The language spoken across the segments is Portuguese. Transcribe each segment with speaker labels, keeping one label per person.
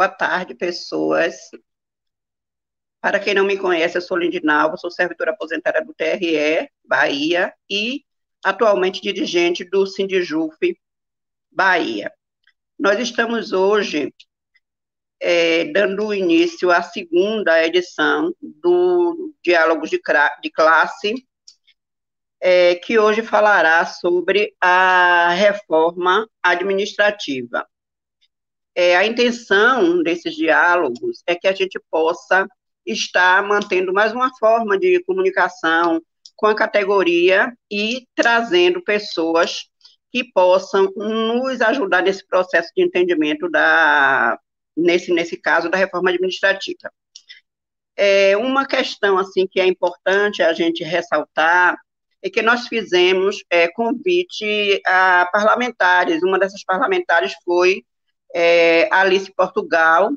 Speaker 1: Boa tarde, pessoas. Para quem não me conhece, eu sou Lindinalva, sou servidora aposentada do TRE, Bahia, e atualmente dirigente do Sindijuf, Bahia. Nós estamos hoje é, dando início à segunda edição do Diálogos de, de Classe, é, que hoje falará sobre a reforma administrativa. É, a intenção desses diálogos é que a gente possa estar mantendo mais uma forma de comunicação com a categoria e trazendo pessoas que possam nos ajudar nesse processo de entendimento da nesse nesse caso da reforma administrativa. É uma questão assim que é importante a gente ressaltar é que nós fizemos é, convite a parlamentares. Uma dessas parlamentares foi é, Alice Portugal,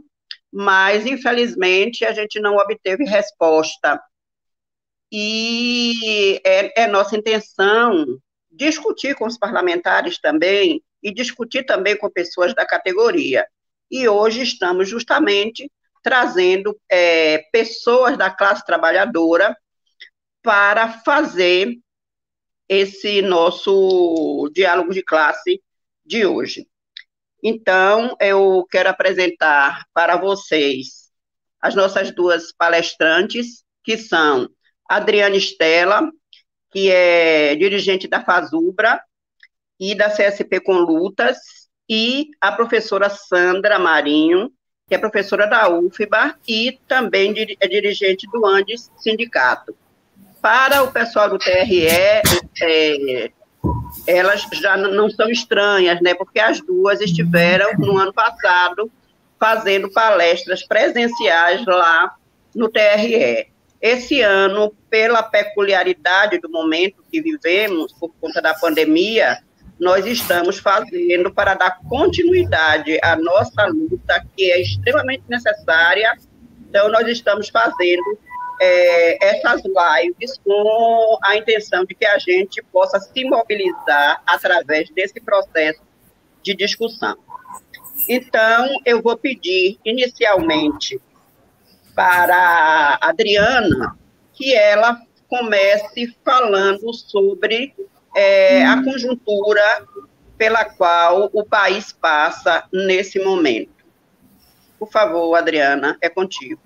Speaker 1: mas infelizmente a gente não obteve resposta. E é, é nossa intenção discutir com os parlamentares também e discutir também com pessoas da categoria. E hoje estamos justamente trazendo é, pessoas da classe trabalhadora para fazer esse nosso diálogo de classe de hoje. Então, eu quero apresentar para vocês as nossas duas palestrantes, que são Adriana Estela, que é dirigente da FASUBRA e da CSP com Lutas, e a professora Sandra Marinho, que é professora da UFBA e também é dirigente do Andes Sindicato. Para o pessoal do TRE, é, elas já não são estranhas, né? Porque as duas estiveram no ano passado fazendo palestras presenciais lá no TRE. Esse ano, pela peculiaridade do momento que vivemos, por conta da pandemia, nós estamos fazendo para dar continuidade à nossa luta, que é extremamente necessária. Então, nós estamos fazendo é, essas lives com a intenção de que a gente possa se mobilizar através desse processo de discussão. Então, eu vou pedir inicialmente para a Adriana que ela comece falando sobre é, a conjuntura pela qual o país passa nesse momento. Por favor, Adriana, é contigo.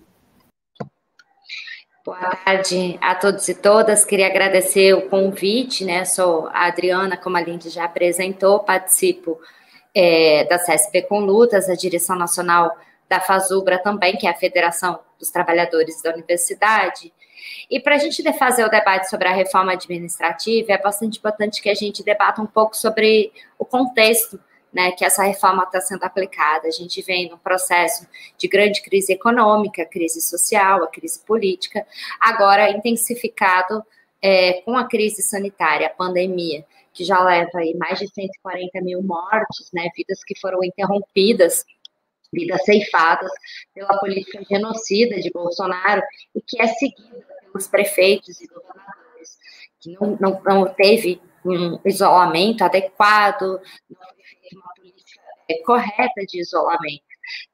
Speaker 2: Boa tarde a todos e todas. Queria agradecer o convite, né? Sou a Adriana, como a Lindy já apresentou, participo é, da CSP com Lutas, a direção nacional da FASUBRA também, que é a Federação dos Trabalhadores da Universidade. E para a gente fazer o debate sobre a reforma administrativa, é bastante importante que a gente debata um pouco sobre o contexto né, que essa reforma está sendo aplicada. A gente vem num processo de grande crise econômica, crise social, a crise política, agora intensificado é, com a crise sanitária, a pandemia, que já leva aí mais de 140 mil mortes, né, vidas que foram interrompidas vidas ceifadas pela política genocida de Bolsonaro e que é seguida pelos prefeitos e governadores, que não, não, não teve um isolamento adequado, não teve uma política é, correta de isolamento.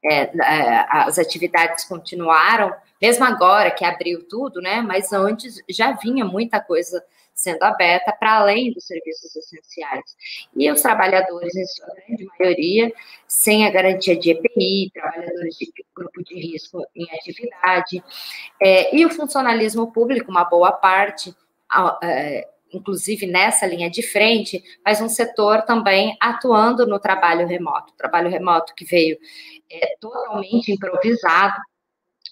Speaker 2: É, é, as atividades continuaram, mesmo agora que abriu tudo, né? Mas antes já vinha muita coisa sendo aberta para além dos serviços essenciais. E os trabalhadores, em sua grande maioria, sem a garantia de EPI, trabalhadores de grupo de risco em atividade, é, e o funcionalismo público, uma boa parte, é, inclusive nessa linha de frente, mas um setor também atuando no trabalho remoto. Trabalho remoto que veio é, totalmente improvisado,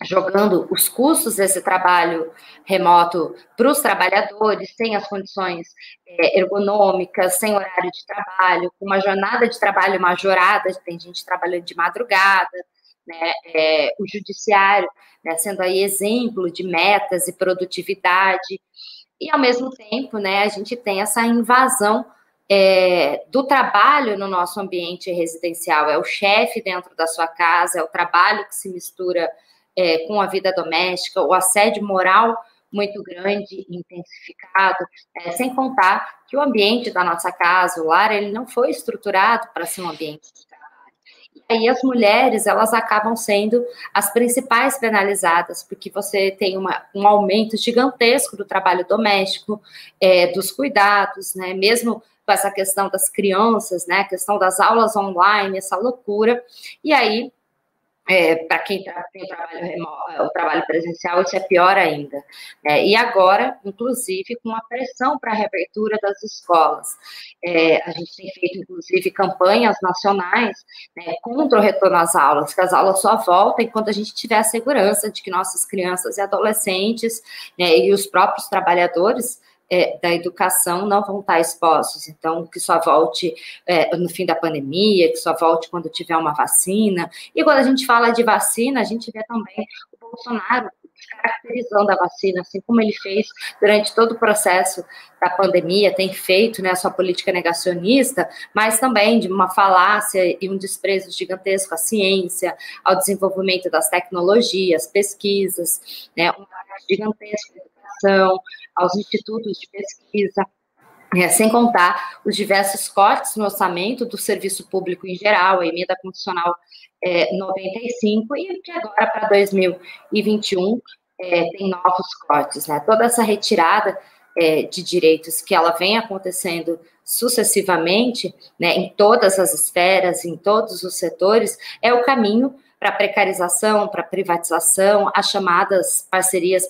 Speaker 2: jogando os custos desse trabalho remoto para os trabalhadores, sem as condições é, ergonômicas, sem horário de trabalho, com uma jornada de trabalho majorada, tem gente trabalhando de madrugada, né, é, o judiciário né, sendo aí exemplo de metas e produtividade, e ao mesmo tempo, né, a gente tem essa invasão é, do trabalho no nosso ambiente residencial, é o chefe dentro da sua casa, é o trabalho que se mistura é, com a vida doméstica, o assédio moral muito grande, intensificado, é, sem contar que o ambiente da nossa casa, o lar, ele não foi estruturado para ser um ambiente de. E aí as mulheres, elas acabam sendo as principais penalizadas, porque você tem uma, um aumento gigantesco do trabalho doméstico, é, dos cuidados, né? Mesmo com essa questão das crianças, né? A questão das aulas online, essa loucura. E aí é, para quem tá, tem o trabalho, remoto, o trabalho presencial, isso é pior ainda. É, e agora, inclusive, com a pressão para a reabertura das escolas. É, a gente tem feito, inclusive, campanhas nacionais né, contra o retorno às aulas, que as aulas só voltem quando a gente tiver a segurança de que nossas crianças e adolescentes né, e os próprios trabalhadores é, da educação não vão estar expostos. Então, que só volte é, no fim da pandemia, que só volte quando tiver uma vacina. E quando a gente fala de vacina, a gente vê também o Bolsonaro caracterizando a vacina, assim como ele fez durante todo o processo da pandemia, tem feito né, a sua política negacionista, mas também de uma falácia e um desprezo gigantesco à ciência, ao desenvolvimento das tecnologias, pesquisas, né, um gigantesco aos institutos de pesquisa, é, sem contar os diversos cortes no orçamento do serviço público em geral, a emenda constitucional é, 95, e que agora para 2021 é, tem novos cortes. Né? Toda essa retirada é, de direitos que ela vem acontecendo sucessivamente, né, em todas as esferas, em todos os setores, é o caminho para precarização, para privatização, as chamadas parcerias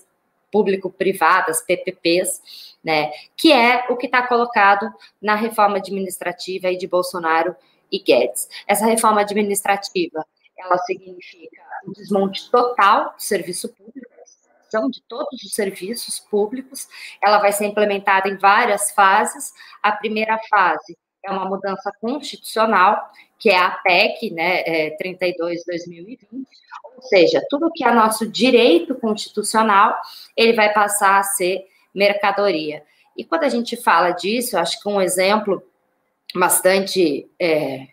Speaker 2: público-privadas, PPPs, né, que é o que está colocado na reforma administrativa aí de Bolsonaro e Guedes. Essa reforma administrativa, ela significa um desmonte total do serviço público, de todos os serviços públicos. Ela vai ser implementada em várias fases. A primeira fase é uma mudança constitucional, que é a PEC né, é 32-2020, ou seja, tudo que é nosso direito constitucional, ele vai passar a ser mercadoria. E quando a gente fala disso, acho que um exemplo bastante é,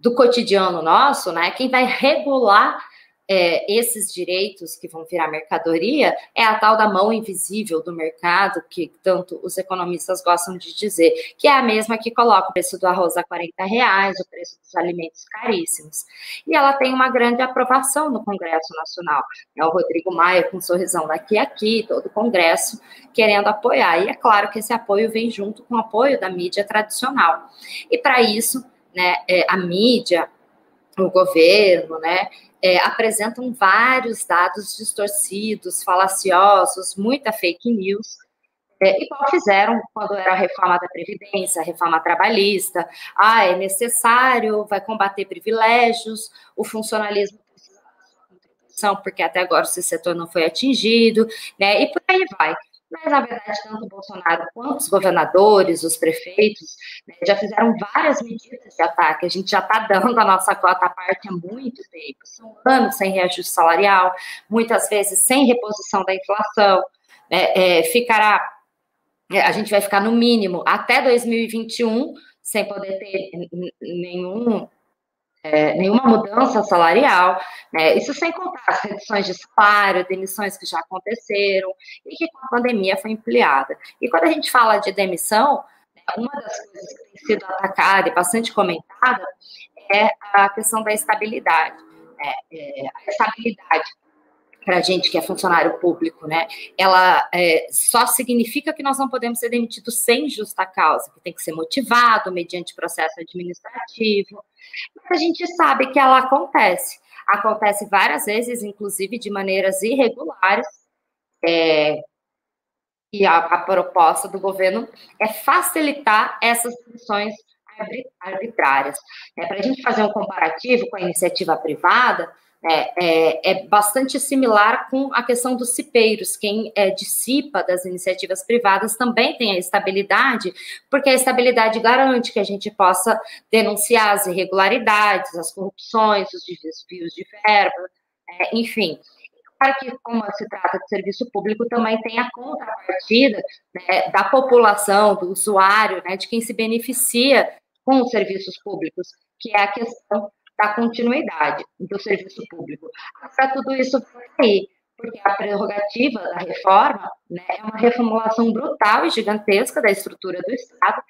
Speaker 2: do cotidiano nosso, né, quem vai regular é, esses direitos que vão virar mercadoria é a tal da mão invisível do mercado, que tanto os economistas gostam de dizer, que é a mesma que coloca o preço do arroz a 40 reais, o preço dos alimentos caríssimos. E ela tem uma grande aprovação no Congresso Nacional. É o Rodrigo Maia com um sorrisão daqui a aqui, todo o Congresso querendo apoiar. E é claro que esse apoio vem junto com o apoio da mídia tradicional. E para isso, né, é, a mídia, o governo, né, é, apresentam vários dados distorcidos, falaciosos, muita fake news, é, igual fizeram quando era a reforma da Previdência, a reforma trabalhista. Ah, é necessário, vai combater privilégios, o funcionalismo porque até agora esse setor não foi atingido, né? E por aí vai. Mas, na verdade, tanto o Bolsonaro quanto os governadores, os prefeitos, né, já fizeram várias medidas de ataque. A gente já está dando a nossa cota à parte há muito tempo. São anos sem reajuste salarial, muitas vezes sem reposição da inflação. Né, é, ficará, é, a gente vai ficar no mínimo até 2021 sem poder ter nenhum é, nenhuma mudança salarial, né? isso sem contar as reduções de salário, demissões que já aconteceram e que com a pandemia foi ampliada. E quando a gente fala de demissão, uma das coisas que tem sido atacada e bastante comentada é a questão da estabilidade. Né? É, a estabilidade para a gente que é funcionário público, né? Ela é, só significa que nós não podemos ser demitidos sem justa causa, que tem que ser motivado mediante processo administrativo. Mas a gente sabe que ela acontece. Acontece várias vezes, inclusive de maneiras irregulares. É, e a, a proposta do governo é facilitar essas demissões arbitrárias. É, para a gente fazer um comparativo com a iniciativa privada, é, é, é, bastante similar com a questão dos cipeiros. Quem é, dissipa das iniciativas privadas também tem a estabilidade, porque a estabilidade garante que a gente possa denunciar as irregularidades, as corrupções, os desvios de verba, é, enfim. Para que, como se trata de serviço público, também tem a contrapartida né, da população, do usuário, né, de quem se beneficia com os serviços públicos, que é a questão da continuidade do serviço público. Para tudo isso aí, porque a prerrogativa da reforma né, é uma reformulação brutal e gigantesca da estrutura do Estado,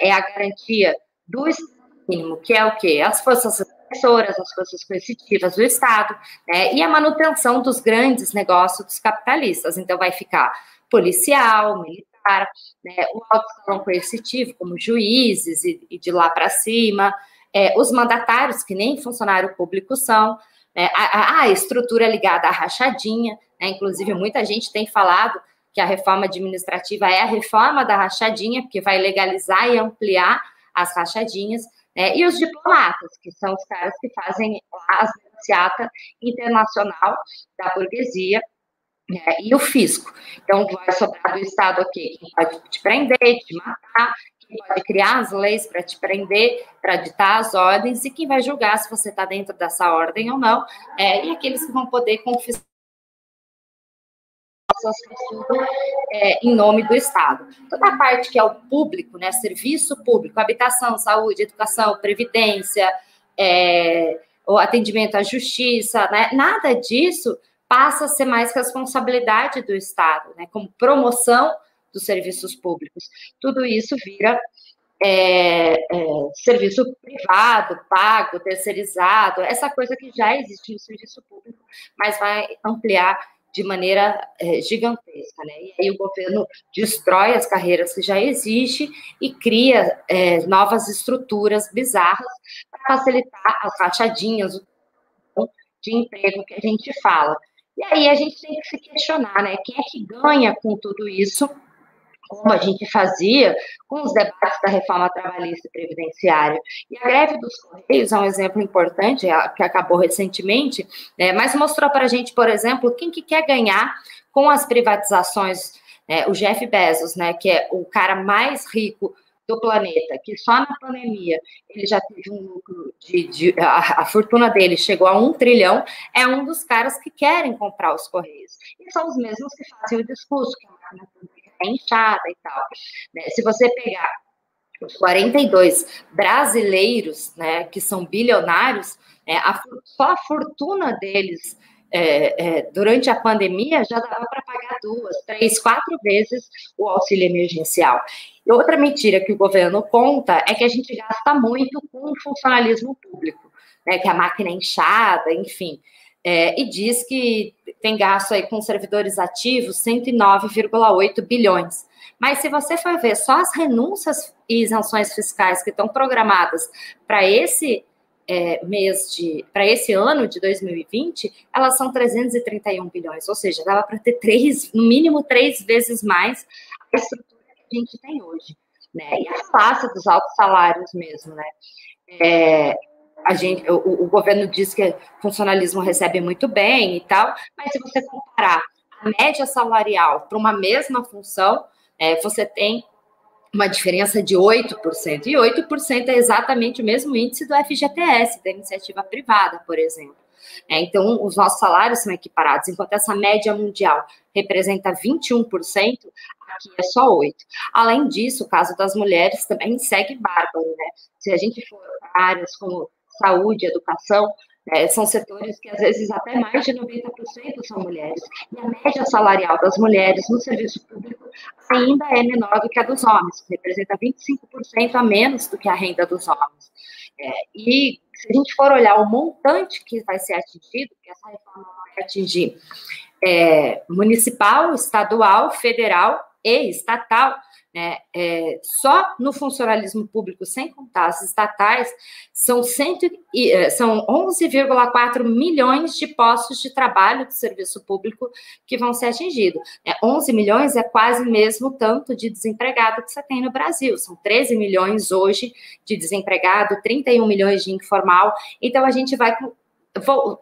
Speaker 2: é a garantia do Estado mínimo, que é o quê? As forças emissoras, as forças coercitivas do Estado, né, e a manutenção dos grandes negócios dos capitalistas. Então, vai ficar policial, militar, né, o alto coercitivo, como juízes e, e de lá para cima, é, os mandatários, que nem funcionário público são, né, a, a, estrutura ligada à rachadinha, né, inclusive muita gente tem falado que a reforma administrativa é a reforma da rachadinha, porque vai legalizar e ampliar as rachadinhas, né, e os diplomatas, que são os caras que fazem a negociata internacional da burguesia, né, e o fisco. Então, vai sobrar do Estado aqui quem pode te prender, te matar, criar as leis para te prender, para ditar as ordens, e quem vai julgar se você está dentro dessa ordem ou não, é, e aqueles que vão poder confiscar é, em nome do Estado. Toda a parte que é o público, né, serviço público, habitação, saúde, educação, previdência, é, o atendimento à justiça, né, nada disso passa a ser mais responsabilidade do Estado, né, como promoção dos serviços públicos. Tudo isso vira é, é, serviço privado, pago, terceirizado, essa coisa que já existe no serviço público, mas vai ampliar de maneira é, gigantesca, né? E aí o governo destrói as carreiras que já existem e cria é, novas estruturas bizarras para facilitar as rachadinhas de emprego que a gente fala. E aí a gente tem que se questionar, né? Quem é que ganha com tudo isso? Como a gente fazia com os debates da reforma trabalhista e previdenciária. E a greve dos Correios é um exemplo importante, é, que acabou recentemente, né, mas mostrou para a gente, por exemplo, quem que quer ganhar com as privatizações. Né, o Jeff Bezos, né, que é o cara mais rico do planeta, que só na pandemia ele já teve um lucro de, de a, a, fortuna dele chegou a um trilhão, é um dos caras que querem comprar os Correios. E são os mesmos que fazem o discurso, que a máquina é inchada e tal. Né? Se você pegar os 42 brasileiros, né, que são bilionários, é, a, só a fortuna deles é, é, durante a pandemia já dava para pagar duas, três, quatro vezes o auxílio emergencial. E outra mentira que o governo conta é que a gente gasta muito com o funcionalismo público, né, que a máquina é inchada, enfim. É, e diz que tem gasto aí com servidores ativos 109,8 bilhões. Mas se você for ver só as renúncias e isenções fiscais que estão programadas para esse é, mês de para esse ano de 2020, elas são 331 bilhões, ou seja, dava para ter três, no mínimo três vezes mais a estrutura que a gente tem hoje, né? E a face dos altos salários mesmo, né? É, a gente, o, o, governo diz que funcionalismo recebe muito bem e tal, mas se você comparar a média salarial para uma mesma função, é, você tem uma diferença de 8%. E 8% é exatamente o mesmo índice do FGTS, da iniciativa privada, por exemplo. É, então, os nossos salários são equiparados, enquanto essa média mundial representa 21%, aqui é só 8%. Além disso, o caso das mulheres também segue bárbaro, né? Se a gente for áreas como saúde, educação, é, são setores que, às vezes, até mais de 90% são mulheres. E a média salarial das mulheres no serviço público ainda é menor do que a dos homens, representa 25% a menos do que a renda dos homens. É, e se a gente for olhar o montante que vai ser atingido, que essa reforma vai atingir é, municipal, estadual, federal e estatal, né, é, só no funcionalismo público, sem contar as estatais, são, é, são 11,4 milhões de postos de trabalho do serviço público que vão ser atingidos. É, 11 milhões é quase mesmo tanto de desempregado que você tem no Brasil. São 13 milhões hoje de desempregado, 31 milhões de informal. Então, a gente vai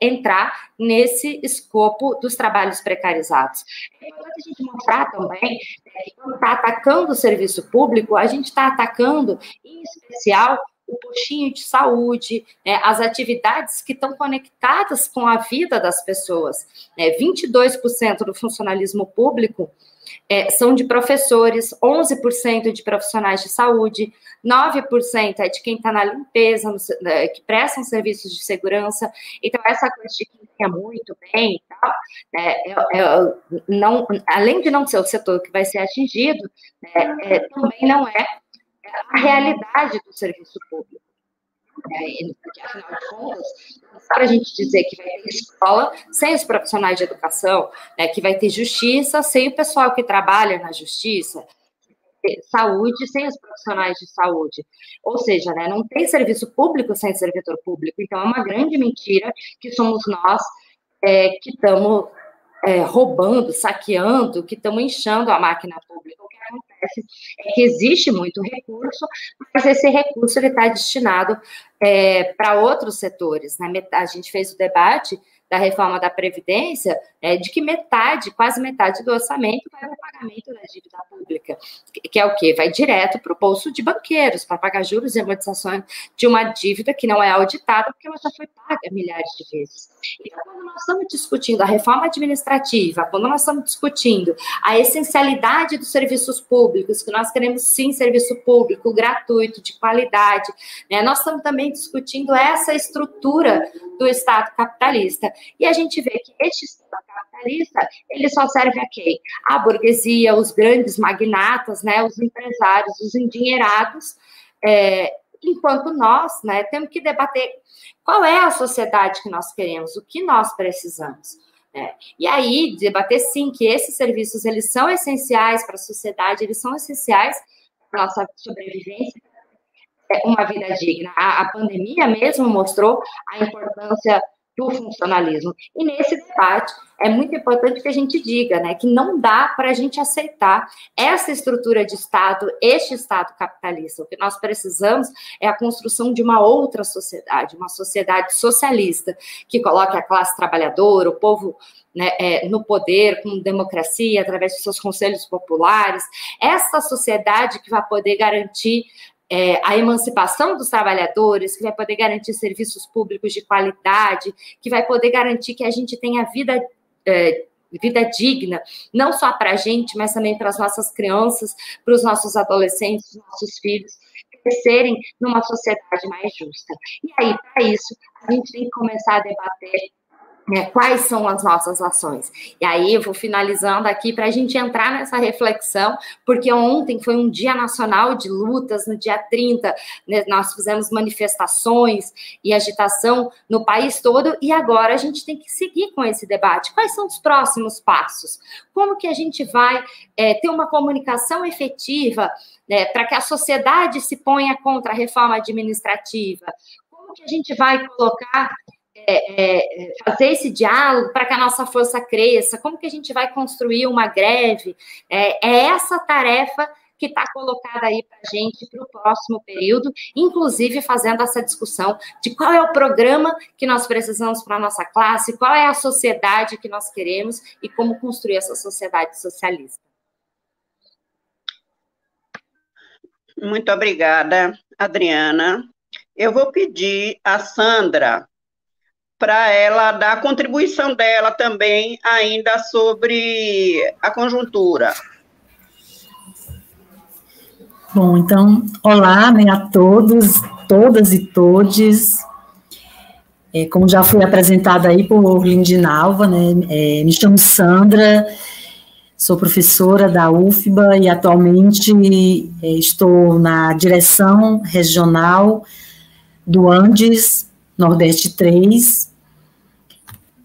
Speaker 2: entrar nesse escopo dos trabalhos precarizados. É importante a gente mostrar também é, que quando está atacando o serviço público, a gente está atacando, em especial, o postinho de saúde, né, as atividades que estão conectadas com a vida das pessoas. Né, 22% do funcionalismo público é, são de professores, 11% de profissionais de saúde, 9% é de quem está na limpeza, no, né, que prestam serviços de segurança. Então, essa coisa de quem ganha muito bem né, é, é, não, além de não ser o setor que vai ser atingido, né, é, também não é a realidade do serviço público. Porque, afinal de contas, para a gente dizer que vai ter escola sem os profissionais de educação, né, que vai ter justiça sem o pessoal que trabalha na justiça, saúde sem os profissionais de saúde. Ou seja, né, não tem serviço público sem servidor público. Então, é uma grande mentira que somos nós é, que estamos é, roubando, saqueando, que estamos inchando a máquina pública. Acontece é que existe muito recurso, mas esse recurso está destinado é, para outros setores. Né? A gente fez o debate da reforma da Previdência, é, de que metade, quase metade do orçamento vai para o pagamento da dívida pública, que é o quê? Vai direto para o bolso de banqueiros, para pagar juros e amortizações de uma dívida que não é auditada, porque ela já foi paga milhares de vezes. Então, quando nós estamos discutindo a reforma administrativa, quando nós estamos discutindo a essencialidade dos serviços públicos, que nós queremos sim serviço público gratuito, de qualidade, né, nós estamos também discutindo essa estrutura do Estado capitalista. E a gente vê que este Estado capitalista, ele só serve a quem? A burguesia, os grandes magnatas, né, os empresários, os endinheirados, é, enquanto nós, né, temos que debater qual é a sociedade que nós queremos, o que nós precisamos. Né? E aí, debater sim que esses serviços, eles são essenciais para a sociedade, eles são essenciais para a nossa sobrevivência, é uma vida digna. A, a pandemia mesmo mostrou a importância do funcionalismo. E nesse debate é muito importante que a gente diga, né, que não dá para a gente aceitar essa estrutura de Estado, este Estado capitalista. O que nós precisamos é a construção de uma outra sociedade, uma sociedade socialista, que coloque a classe trabalhadora, o povo né, é, no poder, com democracia, através de seus conselhos populares, essa sociedade que vai poder garantir é, a emancipação dos trabalhadores, que vai poder garantir serviços públicos de qualidade, que vai poder garantir que a gente tenha vida. É, vida digna, não só para a gente, mas também para as nossas crianças, para os nossos adolescentes, nossos filhos, crescerem numa sociedade mais justa. E aí, para isso, a gente tem que começar a debater né, quais são as nossas ações. E aí eu vou finalizando aqui para a gente entrar nessa reflexão, porque ontem foi um dia nacional de lutas, no dia 30, né, nós fizemos manifestações e agitação no país todo, e agora a gente tem que seguir com esse debate. Quais são os próximos passos? Como que a gente vai é, ter uma comunicação efetiva né, para que a sociedade se ponha contra a reforma administrativa? Como que a gente vai colocar é, é, fazer esse diálogo para que a nossa força cresça? Como que a gente vai construir uma greve? É, é essa tarefa que está colocada aí para a gente para o próximo período, inclusive fazendo essa discussão de qual é o programa que nós precisamos para a nossa classe, qual é a sociedade que nós queremos e como construir essa sociedade socialista.
Speaker 1: Muito obrigada, Adriana. Eu vou pedir a Sandra para ela dar a contribuição dela também ainda sobre a conjuntura.
Speaker 3: Bom, então, olá né, a todos, todas e todes. É, como já foi apresentada aí por Lindinalva, né, é, me chamo Sandra, sou professora da UFBA e atualmente é, estou na direção regional do Andes Nordeste 3,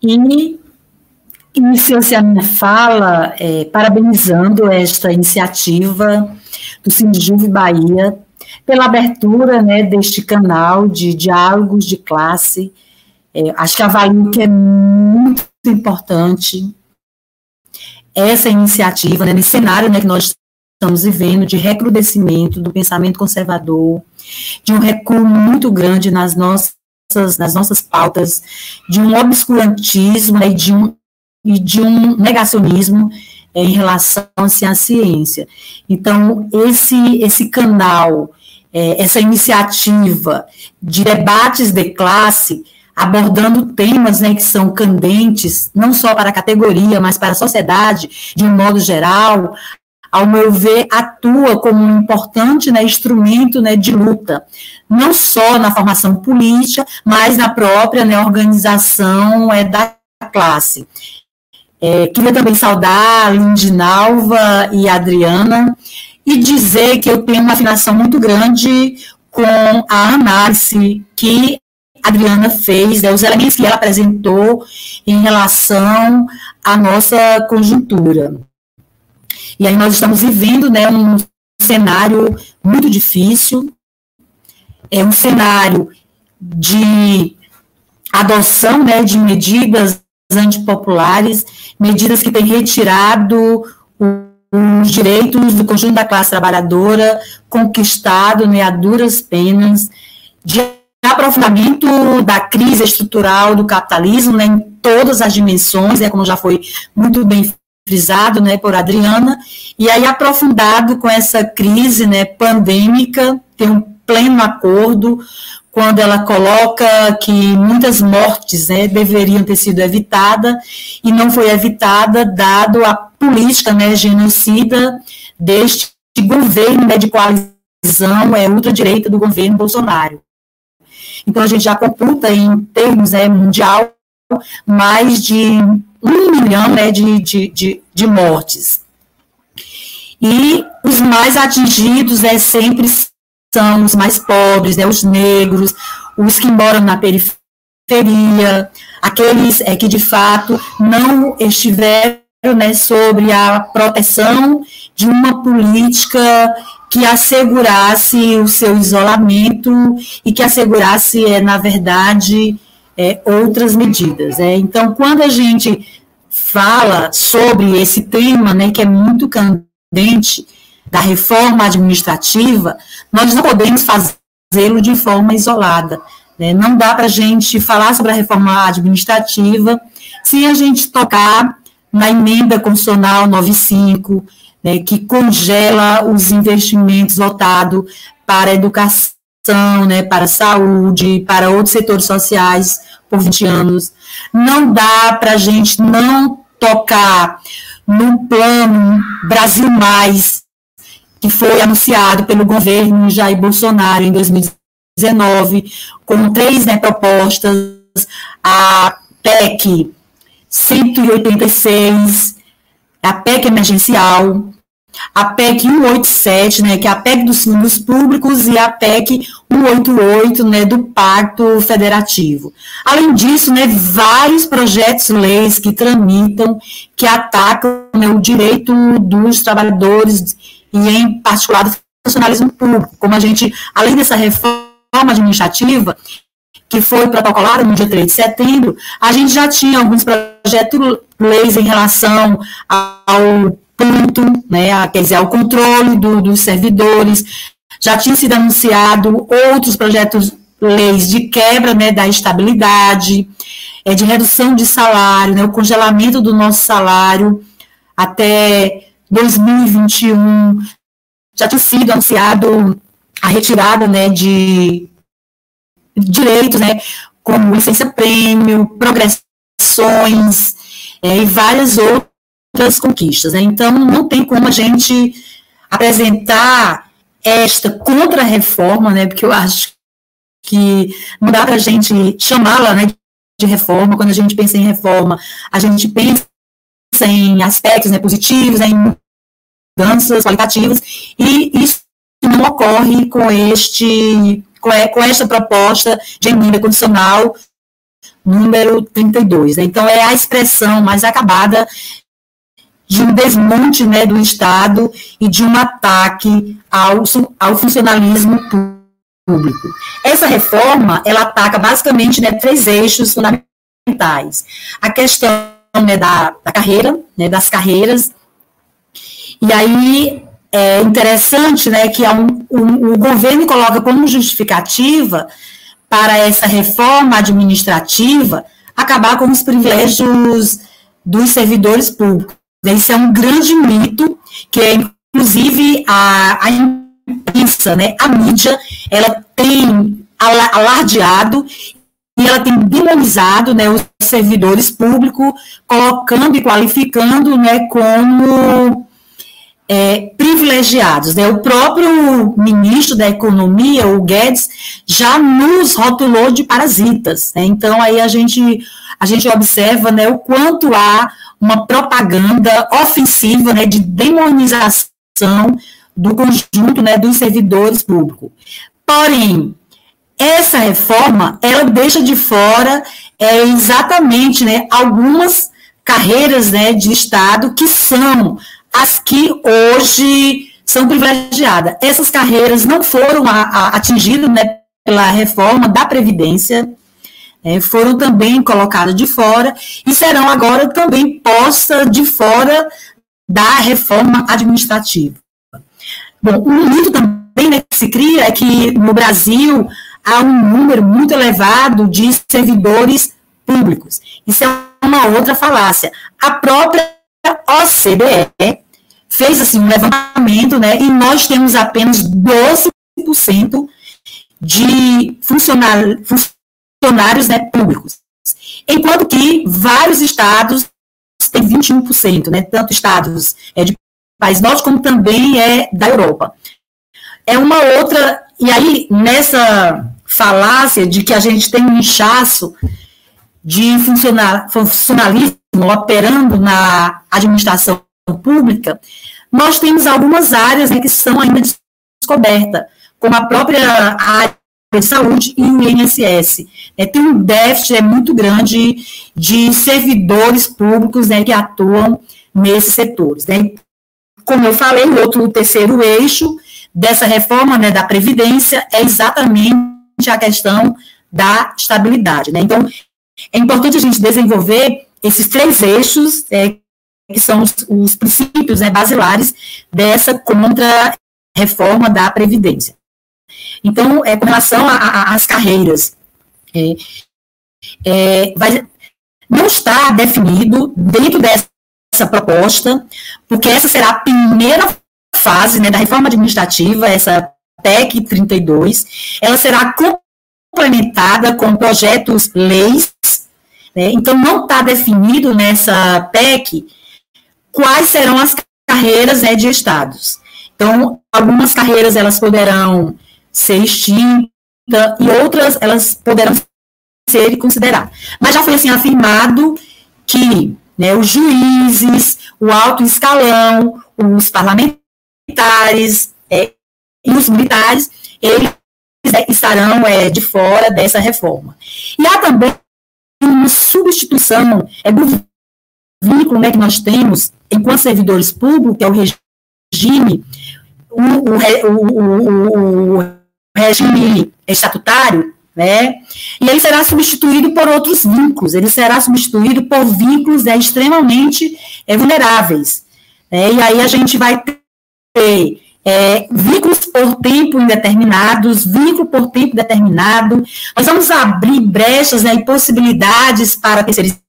Speaker 3: e iniciou-se a minha fala é, parabenizando esta iniciativa do Sindijuve Bahia pela abertura né, deste canal de diálogos de classe. É, acho que avalie que é muito importante essa iniciativa, né, nesse cenário né, que nós estamos vivendo de recrudescimento do pensamento conservador, de um recuo muito grande nas nossas nossas, nas nossas pautas de um obscurantismo né, e, de um, e de um negacionismo é, em relação assim, à ciência. Então, esse, esse canal, é, essa iniciativa de debates de classe, abordando temas né, que são candentes, não só para a categoria, mas para a sociedade de um modo geral, ao meu ver, atua como um importante né, instrumento né, de luta, não só na formação política, mas na própria né, organização é, da classe. É, queria também saudar a Lindinalva e a Adriana e dizer que eu tenho uma afinação muito grande com a análise que a Adriana fez, né, os elementos que ela apresentou em relação à nossa conjuntura. E aí nós estamos vivendo né, um cenário muito difícil, é um cenário de adoção né, de medidas antipopulares, medidas que têm retirado os direitos do conjunto da classe trabalhadora, conquistado né, a duras penas, de aprofundamento da crise estrutural do capitalismo né, em todas as dimensões, né, como já foi muito bem frisado né, por Adriana, e aí aprofundado com essa crise né, pandêmica, tem um pleno acordo quando ela coloca que muitas mortes né, deveriam ter sido evitadas e não foi evitada dado a política né, genocida deste governo né, de coalizão é, ultradireita do governo Bolsonaro. Então a gente já computa em termos né, mundial mais de um milhão né, de, de, de, de mortes. E os mais atingidos é, sempre são os mais pobres, né, os negros, os que moram na periferia, aqueles é, que de fato não estiveram né, sobre a proteção de uma política que assegurasse o seu isolamento e que assegurasse, é, na verdade, é, outras medidas. É. Então, quando a gente fala sobre esse tema, né, que é muito candente, da reforma administrativa, nós não podemos fazê-lo de forma isolada. Né? Não dá para a gente falar sobre a reforma administrativa sem a gente tocar na emenda constitucional 95, né, que congela os investimentos voltados para a educação, né, para a saúde, para outros setores sociais por 20 anos. Não dá para a gente não tocar no plano Brasil Mais, que foi anunciado pelo governo Jair Bolsonaro em 2019, com três né, propostas, a PEC 186, a PEC emergencial, a PEC 187, né, que é a PEC dos fundos públicos, e a PEC 188, né, do Pacto Federativo. Além disso, né, vários projetos leis que tramitam, que atacam né, o direito dos trabalhadores e, em particular, do funcionalismo público. Como a gente, além dessa reforma administrativa, que foi protocolada no dia 3 de setembro, a gente já tinha alguns projetos leis em relação ao ponto, né, quer dizer, ao controle do, dos servidores, já tinha sido anunciado outros projetos leis de quebra né, da estabilidade, é, de redução de salário, né, o congelamento do nosso salário até 2021 já tinha sido anunciado a retirada né, de direitos, né, como licença prêmio, progressões é, e várias outras conquistas. Né? Então, não tem como a gente apresentar esta contra-reforma, né, porque eu acho que não dá para a gente chamá-la né, de reforma. Quando a gente pensa em reforma, a gente pensa em aspectos né, positivos, né, em mudanças qualitativas, e isso não ocorre com este com esta proposta de emenda condicional número 32. Né? Então, é a expressão mais acabada de um desmonte né, do Estado e de um ataque ao, ao funcionalismo público. Essa reforma, ela ataca basicamente né, três eixos fundamentais. A questão né, da, da carreira, né, das carreiras, e aí é interessante né, que um, um, o governo coloca como justificativa para essa reforma administrativa acabar com os privilégios dos servidores públicos. Esse é um grande mito, que é, inclusive, a, a imprensa, né, a mídia, ela tem alardeado e ela tem demonizado né, os servidores públicos, colocando e qualificando né, como é, privilegiados. Né? O próprio ministro da Economia, o Guedes, já nos rotulou de parasitas. Né? Então, aí a gente, a gente observa né, o quanto há uma propaganda ofensiva né, de demonização do conjunto né, dos servidores públicos. Porém, essa reforma, ela deixa de fora é, exatamente né, algumas carreiras né, de Estado que são as que hoje são privilegiadas. Essas carreiras não foram a, a, atingidas né, pela reforma da Previdência, é, foram também colocadas de fora e serão agora também postas de fora da reforma administrativa. Bom, um mito também né, que se cria é que no Brasil há um número muito elevado de servidores públicos. Isso é uma outra falácia. A própria OCDE fez assim um levantamento, né, e nós temos apenas 12% de funcionários, funcionários né, públicos, enquanto que vários estados têm 21%, né, tanto estados é, de país norte como também é da Europa. É uma outra, e aí nessa falácia de que a gente tem um inchaço de funcionalismo operando na administração pública, nós temos algumas áreas né, que são ainda descobertas, como a própria área de saúde e o INSS. É, tem um déficit é, muito grande de servidores públicos né, que atuam nesses setores. Né. Como eu falei, o outro, o terceiro eixo dessa reforma né, da Previdência é exatamente a questão da estabilidade. Né? Então, é importante a gente desenvolver esses três eixos, é, que são os, os princípios né, basilares dessa contra-reforma da Previdência. Então, é, com relação às carreiras, é, é, vai, não está definido dentro dessa proposta, porque essa será a primeira fase né, da reforma administrativa, essa PEC 32, ela será complementada com projetos leis, né, então não está definido nessa PEC quais serão as carreiras né, de estados. Então, algumas carreiras elas poderão ser extintas e outras elas poderão ser consideradas. Mas já foi assim afirmado que né, os juízes, o alto escalão, os parlamentares é, e os militares, eles estarão é, de fora dessa reforma. E há também uma substituição é, do vínculo né, que nós temos enquanto servidores públicos, que é o regime, o, o, o, o regime estatutário, né? E ele será substituído por outros vínculos, ele será substituído por vínculos né, extremamente é, vulneráveis. Né? E aí a gente vai ter é, vínculos por tempo indeterminados, vínculo por tempo determinado. Nós vamos abrir brechas né, e possibilidades para terceirização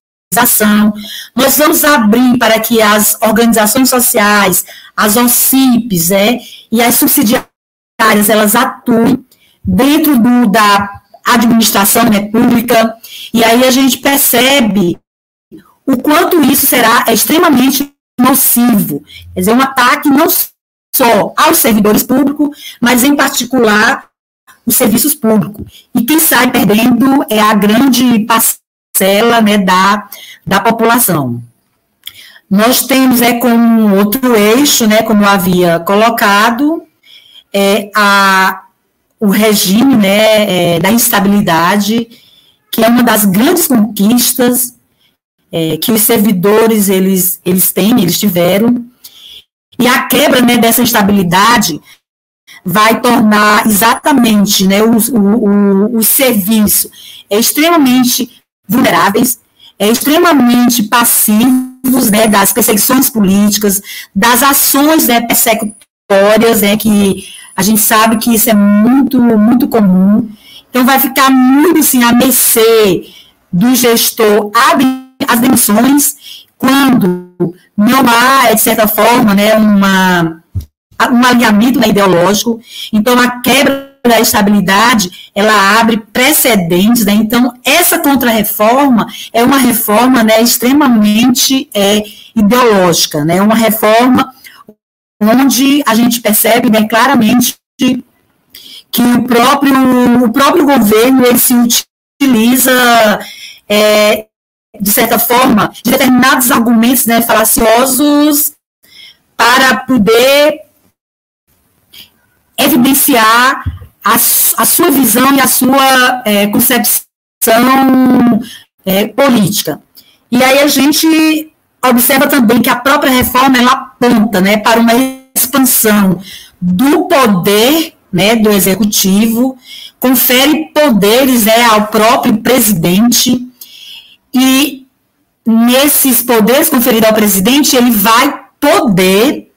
Speaker 3: nós vamos abrir para que as organizações sociais, as OCIPs é, e as subsidiárias, elas atuem dentro do, da administração né, pública, e aí a gente percebe o quanto isso será extremamente nocivo, quer dizer, um ataque não só aos servidores públicos, mas em particular os serviços públicos. E quem sai perdendo é a grande parcela parcela né, da, da população. Nós temos é, como outro eixo, né, como havia colocado, é, a, o regime né, é, da instabilidade, que é uma das grandes conquistas é, que os servidores eles, eles têm, eles tiveram, e a quebra né, dessa instabilidade vai tornar exatamente né, o, o, o, serviço extremamente vulneráveis, é, extremamente passivos né, das perseguições políticas, das ações né, persecutórias, né, que a gente sabe que isso é muito, muito comum. Então, vai ficar muito assim, a mercê do gestor as demissões quando não há, de certa forma, né, uma, um alinhamento né, ideológico. Então, a quebra da estabilidade, ela abre precedentes, né? Então, essa contrarreforma é uma reforma né, extremamente é, ideológica, né? Uma reforma onde a gente percebe né, claramente que o próprio, o próprio governo ele se utiliza, é, de certa forma, de determinados argumentos né, falaciosos para poder evidenciar a, a sua visão e a sua é, concepção é, política. E aí a gente observa também que a própria reforma ela aponta né, para uma expansão do poder né, do executivo, confere poderes né, ao próprio presidente, e nesses poderes conferidos ao presidente, ele vai poder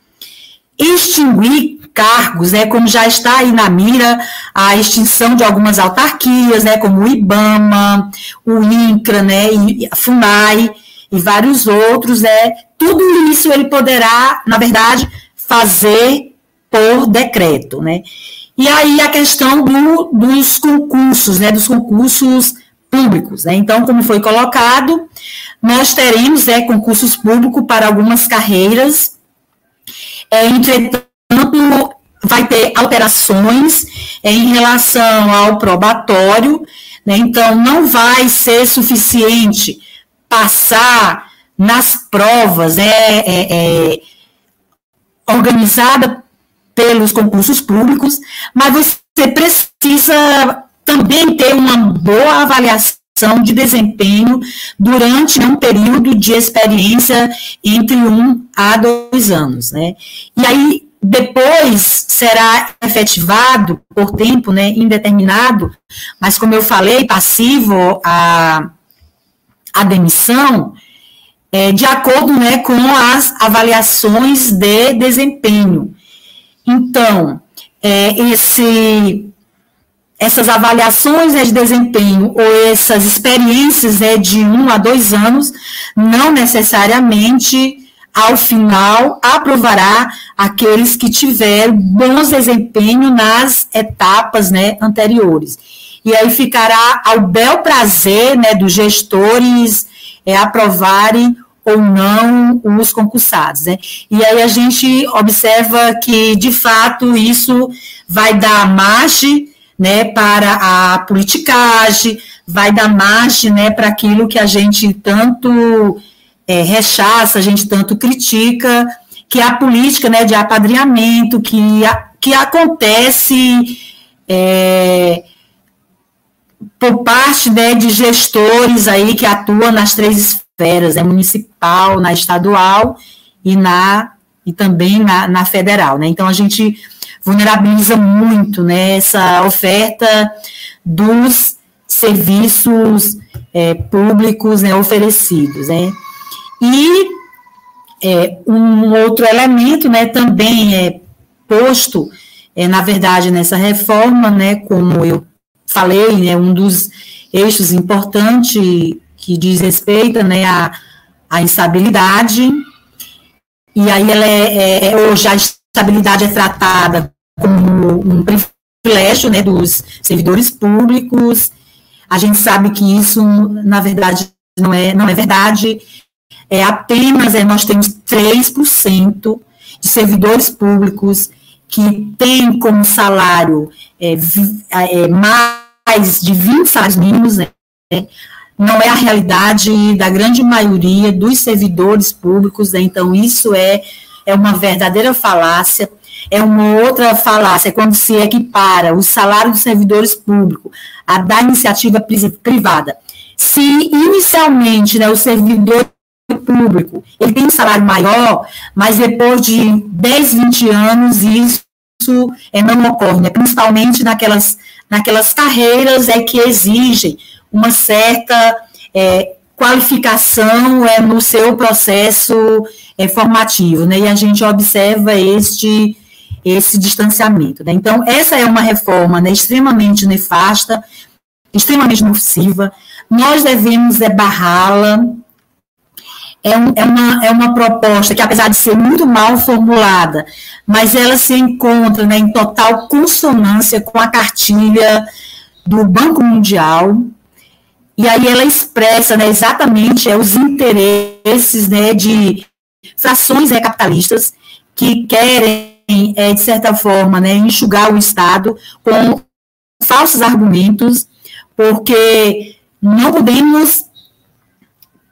Speaker 3: extinguir cargos, né, como já está aí na mira a extinção de algumas autarquias, né, como o IBAMA, o INCRA, né, a FUNAI e vários outros, né, tudo isso ele poderá, na verdade, fazer por decreto, né. E aí a questão do, dos concursos, né, dos concursos públicos, né, então, como foi colocado, nós teremos, né, concursos públicos para algumas carreiras, é, entretanto, vai ter alterações é, em relação ao probatório, né, então não vai ser suficiente passar nas provas né, é, é, organizada pelos concursos públicos, mas você precisa também ter uma boa avaliação de desempenho durante um período de experiência entre um a dois anos, né? E aí depois será efetivado por tempo né, indeterminado, mas como eu falei, passivo a, a demissão, é, de acordo né, com as avaliações de desempenho. Então, é, esse, essas avaliações né, de desempenho ou essas experiências né, de um a dois anos não necessariamente ao final, aprovará aqueles que tiveram bons desempenho nas etapas né, anteriores. E aí ficará ao bel prazer né, dos gestores é, aprovarem ou não os concursados. Né? E aí a gente observa que, de fato, isso vai dar margem né, para a politicagem, vai dar margem né, para aquilo que a gente tanto é, rechaça, a gente tanto critica, que é a política né, de apadrinhamento que, a, que acontece é, por parte né, de gestores aí que atuam nas três esferas, né, municipal, na estadual e na e também na, na federal. Né? Então a gente vulnerabiliza muito né, essa oferta dos serviços é, públicos né, oferecidos. Né? E é, um outro elemento, né, também é posto, é, na verdade, nessa reforma, né, como eu falei, né, um dos eixos importantes que diz respeito, né, à, à instabilidade, e aí ela é, é, é, hoje a estabilidade é tratada como um privilégio, né, dos servidores públicos, a gente sabe que isso, na verdade, não é, não é verdade, é apenas é, nós temos 3% de servidores públicos que têm como salário é, é, mais de 20 salários mínimos, né? não é a realidade da grande maioria dos servidores públicos, né? então isso é, é uma verdadeira falácia. É uma outra falácia, é quando se equipara o salário dos servidores públicos a da iniciativa privada. Se inicialmente né, o servidor público, ele tem um salário maior, mas depois de 10, 20 anos, isso é, não ocorre, né? principalmente naquelas, naquelas carreiras é, que exigem uma certa é, qualificação é, no seu processo é, formativo, né? e a gente observa este, esse distanciamento. Né? Então, essa é uma reforma né, extremamente nefasta, extremamente nociva, nós devemos é, barrá-la, é, um, é, uma, é uma proposta que, apesar de ser muito mal formulada, mas ela se encontra né, em total consonância com a cartilha do Banco Mundial, e aí ela expressa né, exatamente é, os interesses né, de frações né, capitalistas que querem, é, de certa forma, né, enxugar o Estado com falsos argumentos, porque não podemos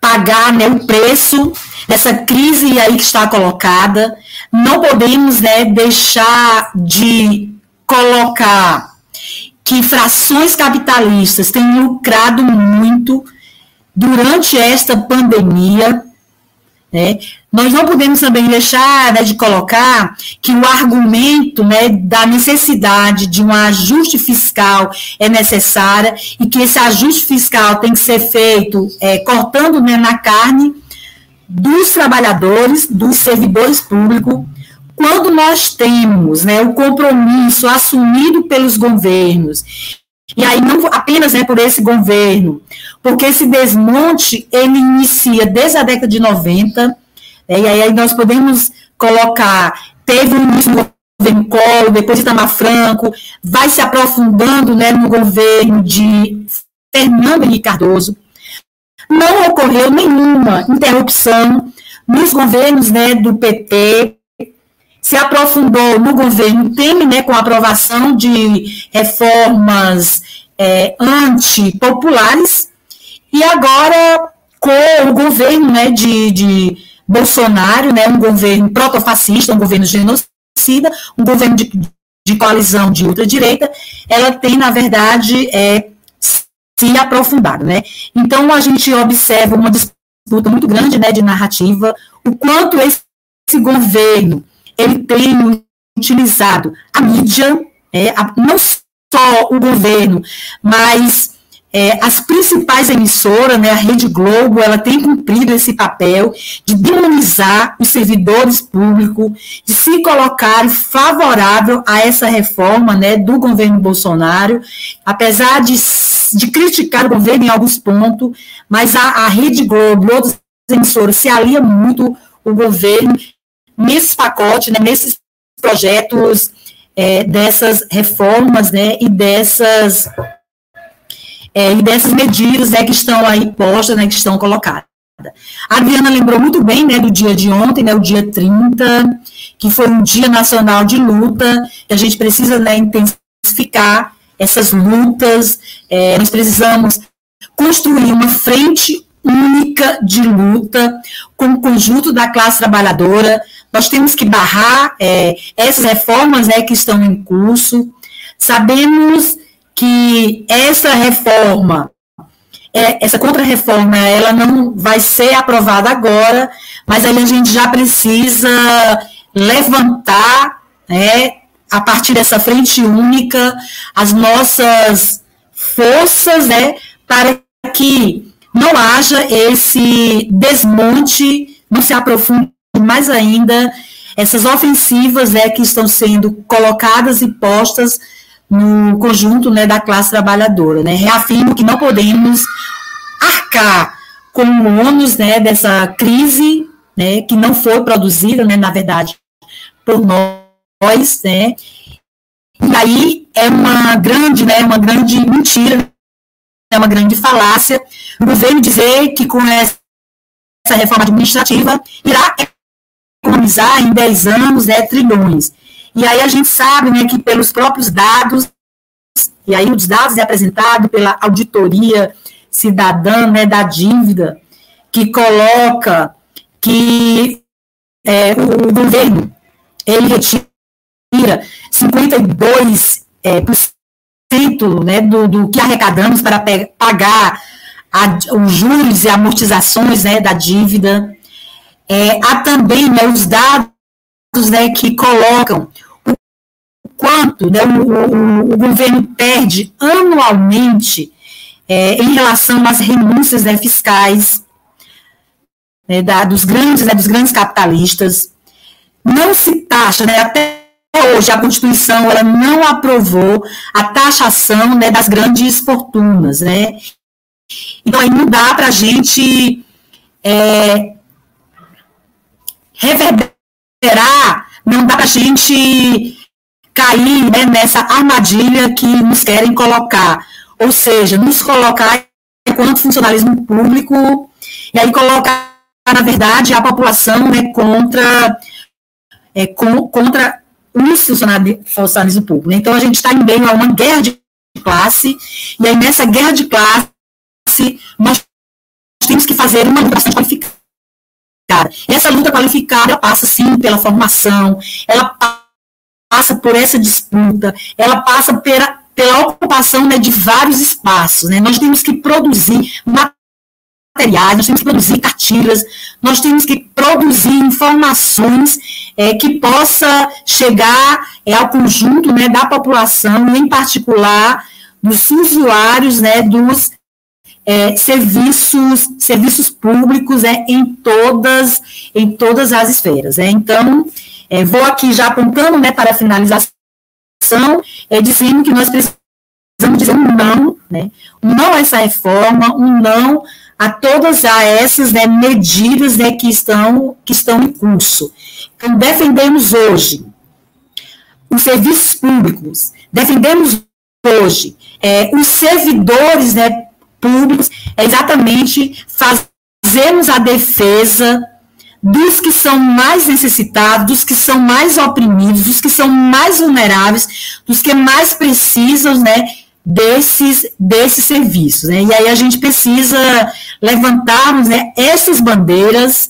Speaker 3: pagar né, o preço dessa crise aí que está colocada. Não podemos né, deixar de colocar que frações capitalistas têm lucrado muito durante esta pandemia. Né? Nós não podemos também deixar né, de colocar que o argumento né, da necessidade de um ajuste fiscal é necessária e que esse ajuste fiscal tem que ser feito é, cortando né, na carne dos trabalhadores, dos servidores públicos, quando nós temos né, o compromisso assumido pelos governos, e aí não apenas né, por esse governo, porque esse desmonte ele inicia desde a década de 90, né, e aí nós podemos colocar, teve um no governo Collor, depois de Itamar Franco, vai se aprofundando né, no governo de Fernando Henrique Cardoso, não ocorreu nenhuma interrupção nos governos né, do PT, se aprofundou no governo Temer, né, com a aprovação de reformas é, antipopulares, e agora com o governo né, de, de Bolsonaro, né, um governo protofascista, um governo genocida, um governo de, de coalizão de ultradireita, ela tem, na verdade, é, se aprofundado. Né? Então, a gente observa uma disputa muito grande né, de narrativa, o quanto esse, esse governo ele tem utilizado a mídia, é, a, não só o governo, mas é, as principais emissoras, né, a Rede Globo, ela tem cumprido esse papel de demonizar os servidores públicos, de se colocar favorável a essa reforma né, do governo Bolsonaro, apesar de, de criticar o governo em alguns pontos, mas a, a Rede Globo e outras emissoras se alia muito o governo nesse pacote, né, nesses projetos é, dessas reformas né, e dessas é, e dessas medidas né, que estão aí postas, né, que estão colocadas. A Adriana lembrou muito bem né, do dia de ontem, né, o dia 30, que foi um dia nacional de luta, que a gente precisa né, intensificar essas lutas, é, nós precisamos construir uma frente única de luta com o conjunto da classe trabalhadora, nós temos que barrar é, essas reformas né, que estão em curso. Sabemos que essa reforma, é, essa contra-reforma, ela não vai ser aprovada agora, mas aí a gente já precisa levantar, né, a partir dessa frente única, as nossas forças, né, para que não haja esse desmonte, não se aprofunde mais ainda essas ofensivas né, que estão sendo colocadas e postas no conjunto né, da classe trabalhadora. Né? Reafirmo que não podemos arcar com o ônus né, dessa crise né, que não foi produzida, né, na verdade, por nós, né? E aí é uma grande, né, uma grande mentira, é uma grande falácia o governo dizer que com essa reforma administrativa irá economizar em 10 anos né, trilhões. E aí a gente sabe né, que pelos próprios dados, e aí os dados é apresentado pela auditoria cidadã né, da dívida, que coloca que é, o, governo ele retira 52% é, né, do, do que arrecadamos para pagar a, os juros e amortizações né, da dívida. É, há também né, os dados né, que colocam quanto né, o, o, o, governo perde anualmente é, em relação às renúncias né, fiscais né, da, dos grandes, né, dos grandes capitalistas. Não se taxa, né, até hoje a Constituição ela não aprovou a taxação né, das grandes fortunas, né? Então aí não dá para a gente é, reverberar, não dá para a gente cair né, nessa armadilha que nos querem colocar. Ou seja, nos colocar enquanto funcionalismo público, e aí colocar, na verdade, a população né, contra, é, com, contra o funcionalismo público. Então, a gente está em meio a uma guerra de classe, e aí nessa guerra de classe, nós temos que fazer uma luta qualificada essa luta qualificada passa, sim, pela formação, ela passa por essa disputa, ela passa pela, pela ocupação né, de vários espaços. Né? Nós temos que produzir materiais, nós temos que produzir cartilhas, nós temos que produzir informações é, que possa chegar é, ao conjunto né, da população, em particular dos usuários né, dos é, serviços, serviços públicos é, em, todas, em todas as esferas. É. Então, é, vou aqui já apontando né, para a finalização, é, dizendo que nós precisamos dizer um não, né, um não a essa reforma, um não a todas essas né, medidas né, que, estão, que estão em curso. Então, defendemos hoje os serviços públicos, defendemos hoje é, os servidores né, públicos, é exatamente fazermos a defesa dos que são mais necessitados, dos que são mais oprimidos, dos que são mais vulneráveis, dos que mais precisam, né, desses, desses serviços. Né? E aí a gente precisa levantarmos né, essas bandeiras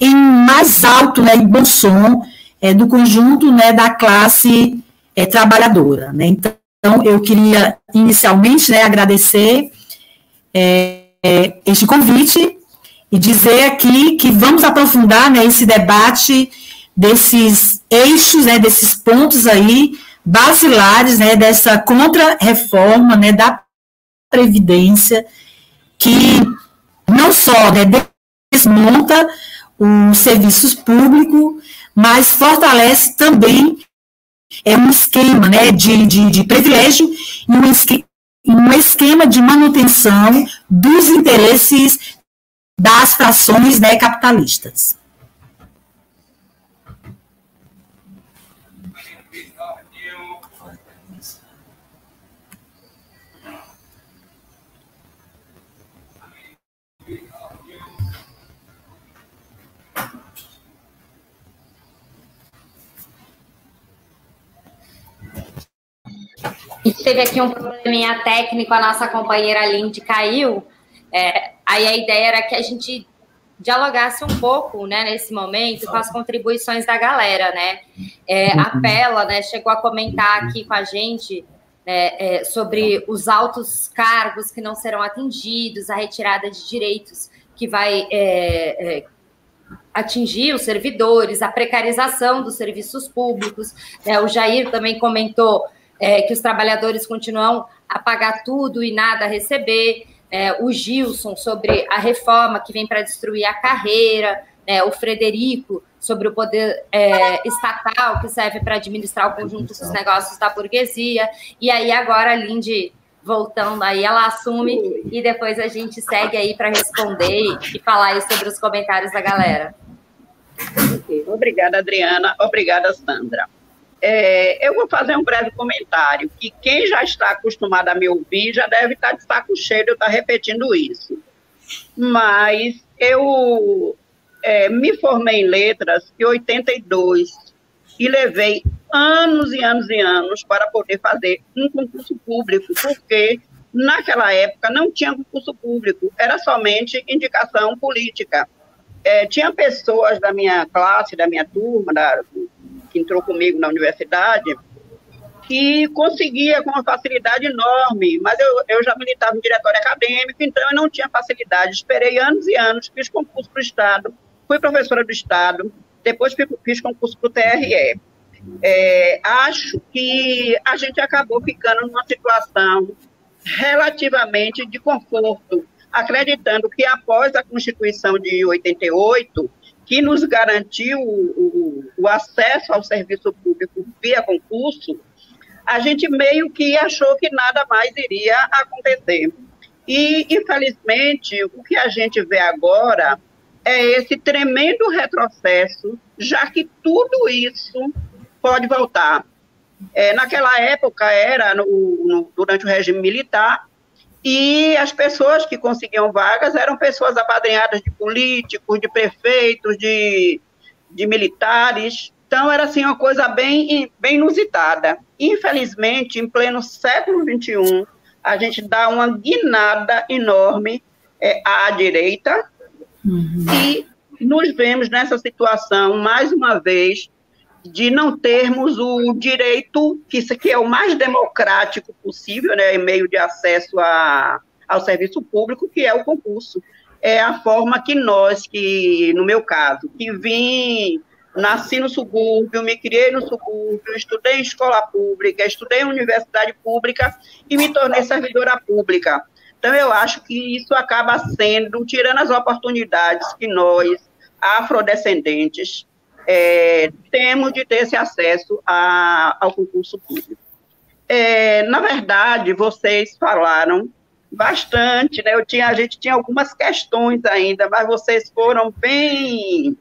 Speaker 3: em mais alto né, em bom som é, do conjunto né, da classe é, trabalhadora. Né? Então, eu queria inicialmente né, agradecer é, é este convite e dizer aqui que vamos aprofundar né, esse debate desses eixos, né, desses pontos aí basilares né, dessa contra-reforma né, da Previdência, que não só né, desmonta os serviços públicos, mas fortalece também é um esquema né, de, de, de privilégio e um, esquema, um esquema de manutenção dos interesses das frações né, capitalistas.
Speaker 2: Teve aqui um probleminha técnico, a nossa companheira Lindy caiu. É, aí a ideia era que a gente dialogasse um pouco, né, nesse momento, com as contribuições da galera, né? É, a Pela, né, chegou a comentar aqui com a gente né, é, sobre os altos cargos que não serão atingidos, a retirada de direitos que vai é, é atingir os servidores, a precarização dos serviços públicos. Né? O Jair também comentou é, que os trabalhadores continuam a pagar tudo e nada a receber. É, o Gilson sobre a reforma que vem para destruir a carreira, né, o Frederico sobre o poder é, estatal que serve para administrar o conjunto dos negócios da burguesia, e aí agora a Lindy voltando aí, ela assume e depois a gente segue aí para responder e falar aí sobre os comentários da galera.
Speaker 1: Obrigada, Adriana. Obrigada, Sandra. É, eu vou fazer um breve comentário, que quem já está acostumado a me ouvir já deve estar de saco cheio de eu estar repetindo isso. Mas eu é, me formei em letras em 82 e levei anos e anos e anos para poder fazer um concurso público, porque naquela época não tinha concurso público, era somente indicação política. É, tinha pessoas da minha classe, da minha turma, da, que entrou comigo na universidade, que conseguia com uma facilidade enorme, mas eu, eu já militava em diretório acadêmico, então eu não tinha facilidade. Esperei anos e anos, fiz concurso para o Estado, fui professora do Estado, depois fiz, concurso para o TRE. É, acho que a gente acabou ficando numa situação relativamente de conforto, acreditando que após a Constituição de 88, que nos garantiu o, o, acesso ao serviço público via concurso, a gente meio que achou que nada mais iria acontecer. E, infelizmente, o que a gente vê agora é esse tremendo retrocesso, já que tudo isso pode voltar. É, naquela época era no, no, durante o regime militar e as pessoas que conseguiam vagas eram pessoas apadrinhadas de políticos, de prefeitos, de, de militares. Então, era assim uma coisa bem, bem inusitada. Infelizmente, em pleno século XXI, a gente dá uma guinada enorme é, à direita uhum. e nos vemos nessa situação, mais uma vez, de não termos o direito, que é o mais democrático possível, né, em meio de acesso a, ao serviço público, que é o concurso. É a forma que nós, que no meu caso, que vim, nasci no subúrbio, me criei no subúrbio, estudei em escola pública, estudei em universidade pública e me tornei servidora pública. Então, eu acho que isso acaba sendo, tirando as oportunidades que nós, afrodescendentes, é, temos de ter esse acesso a, ao concurso público. É, na verdade, vocês falaram bastante, né? Eu tinha, a gente tinha algumas questões ainda, mas vocês foram bem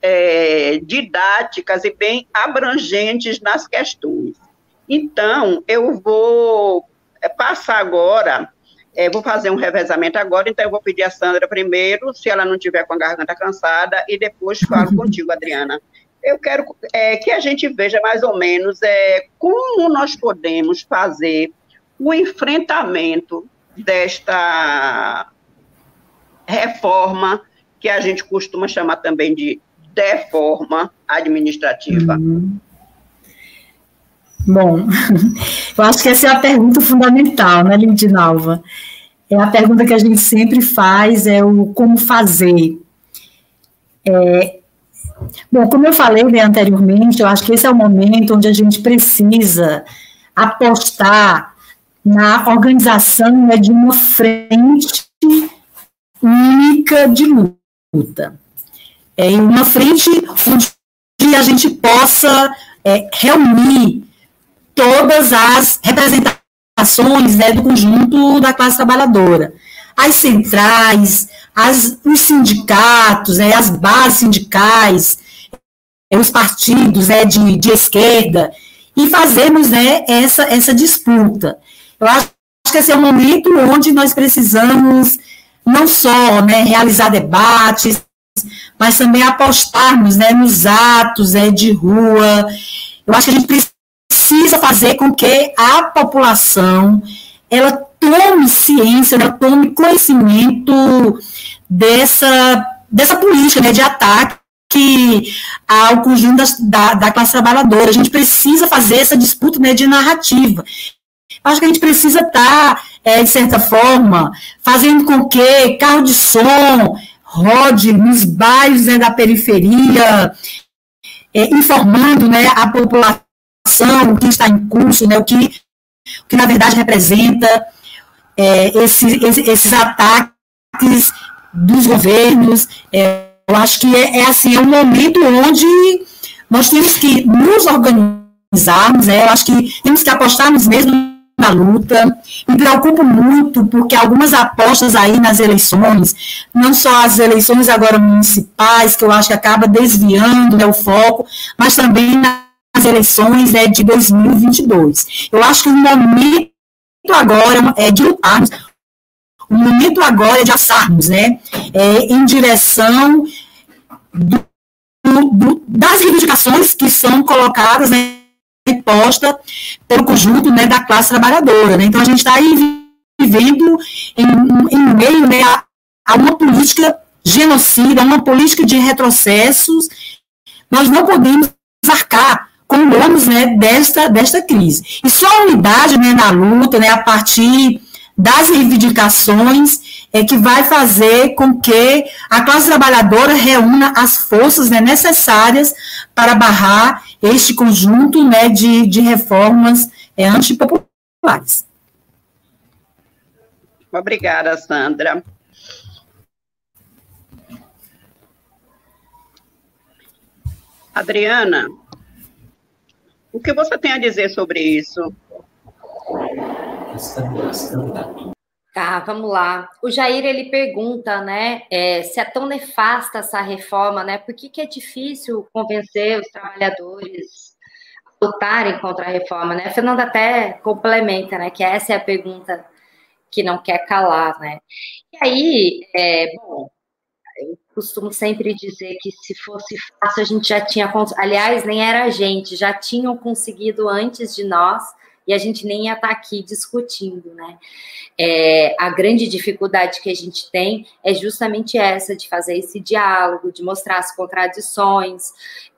Speaker 1: é, didáticas e bem abrangentes nas questões. Então, eu vou é, passar agora é, vou fazer um revezamento agora, então eu vou pedir a Sandra primeiro, se ela não tiver com a garganta cansada, e depois falo contigo, Adriana. Eu quero é, que a gente veja mais ou menos é, como nós podemos fazer o enfrentamento desta reforma, que a gente costuma chamar também de deforma administrativa. Uhum.
Speaker 3: Bom, eu acho que essa é a pergunta fundamental, né, Lindinalva? É a pergunta que a gente sempre faz, é o como fazer. É, bom, como eu falei né, anteriormente, eu acho que esse é o momento onde a gente precisa apostar na organização né, de uma frente única de luta. É, em uma frente onde a gente possa é, reunir todas as representações né, do conjunto da classe trabalhadora. As centrais, as, os sindicatos, né, as bases sindicais, os partidos né, de, de esquerda, e fazermos né, essa, essa disputa. Eu acho que esse é o momento onde nós precisamos não só né, realizar debates, mas também apostarmos né, nos atos né, de rua. Eu acho que a gente precisa precisa fazer com que a população ela tome ciência, ela tome conhecimento dessa, dessa política né, de ataque ao conjunto da, da classe trabalhadora. A gente precisa fazer essa disputa né, de narrativa. Acho que a gente precisa estar, tá, é, de certa forma, fazendo com que carro de som rode nos bairros né, da periferia, é, informando né, a população o que está em curso, né, o, que, o que na verdade representa é, esses, esses ataques dos governos. É, eu acho que é, é, assim, é um momento onde nós temos que nos organizarmos, né, eu acho que temos que apostarmos mesmo na luta. Me preocupo muito porque algumas apostas aí nas eleições, não só as eleições agora municipais, que eu acho que acaba desviando né, o foco, mas também na as eleições é, de 2022. Eu acho que o momento agora é de lutarmos, o momento agora é de assarmos, né, é, em direção do, do, das reivindicações que são colocadas, né, imposta pelo conjunto, né, da classe trabalhadora, né, então a gente está aí vivendo em, em meio, né, a, a uma política genocida, uma política de retrocessos, nós não podemos arcar com danos né, desta, desta crise. E só a unidade né, na luta, né, a partir das reivindicações, é que vai fazer com que a classe trabalhadora reúna as forças né, necessárias para barrar este conjunto né, de, de reformas é, antipopulares.
Speaker 1: Obrigada, Sandra. Adriana, o que você tem a dizer sobre isso?
Speaker 2: Tá, vamos lá. O Jair ele pergunta, né, é, se é tão nefasta essa reforma, né? Por que, que é difícil convencer os trabalhadores a lutarem contra a reforma, né? A Fernanda até complementa, né, que essa é a pergunta que não quer calar, né? E aí, é, bom, costumo sempre dizer que se fosse fácil, a gente já tinha. Aliás, nem era a gente, já tinham conseguido antes de nós e a gente nem ia estar tá aqui discutindo, né? É, a grande dificuldade que a gente tem é justamente essa, de fazer esse diálogo, de mostrar as contradições,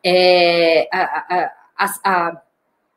Speaker 2: é, a, a, a,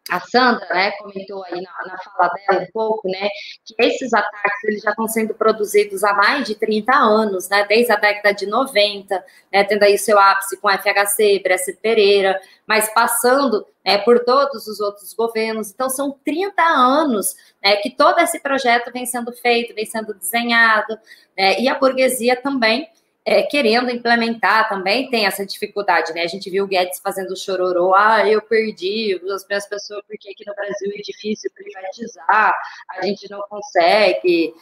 Speaker 2: a Sandra, né, comentou aí na, na, fala dela um pouco, né, que esses ataques eles já estão sendo produzidos há mais de 30 anos, né, desde a década de 90, né, tendo aí seu ápice com FHC, Bresser Pereira, mas passando né, por todos os outros governos. Então, são 30 anos né, que todo esse projeto vem sendo feito, vem sendo desenhado, né, e a burguesia também é, querendo implementar também tem essa dificuldade, né? A gente viu o Guedes fazendo chororô, ah, eu perdi as minhas pessoas porque aqui no Brasil é difícil privatizar, a gente não consegue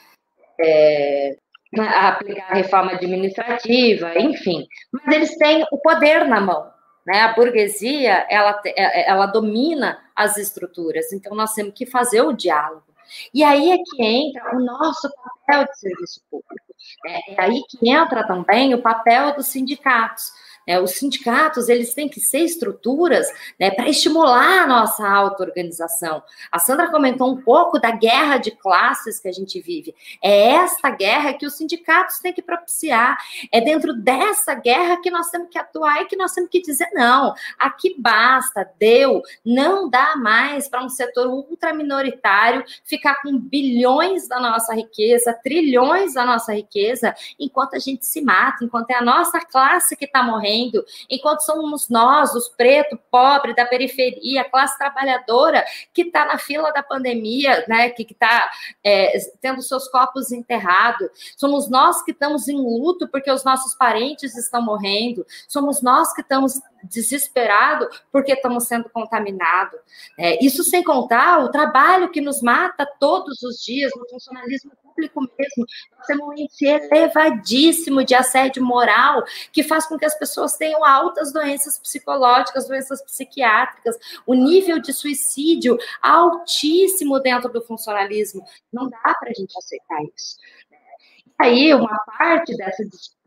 Speaker 2: é, aplicar a reforma administrativa, enfim. Mas eles têm o poder na mão, né? A burguesia, ela, é, ela domina as estruturas, então nós temos que fazer o diálogo. E aí é que entra o nosso papel de serviço público. É, é aí que entra também o papel dos sindicatos. É, os sindicatos eles têm que ser estruturas né, para estimular a nossa auto-organização. A Sandra comentou um pouco da guerra de classes que a gente vive. É esta guerra que os sindicatos têm que propiciar. É dentro dessa guerra que nós temos que atuar e que nós temos que dizer: não, aqui basta, deu, não dá mais para um setor ultraminoritário ficar com bilhões da nossa riqueza, trilhões da nossa riqueza, enquanto a gente se mata, enquanto é a nossa classe que está morrendo morrendo, enquanto somos nós, os pretos, pobres, da periferia, classe trabalhadora, que está na fila da pandemia, né, que está é, tendo seus corpos enterrados, somos nós que estamos em luto porque os nossos parentes estão morrendo, somos nós que estamos desesperados porque estamos sendo contaminados. É, isso sem contar o trabalho que nos mata todos os dias no funcionalismo público mesmo. Nós temos um índice elevadíssimo de assédio moral que faz com que as pessoas tenham altas doenças psicológicas, doenças psiquiátricas, o nível de suicídio altíssimo dentro do funcionalismo. Não dá para a gente aceitar isso. E aí, uma parte dessa discussão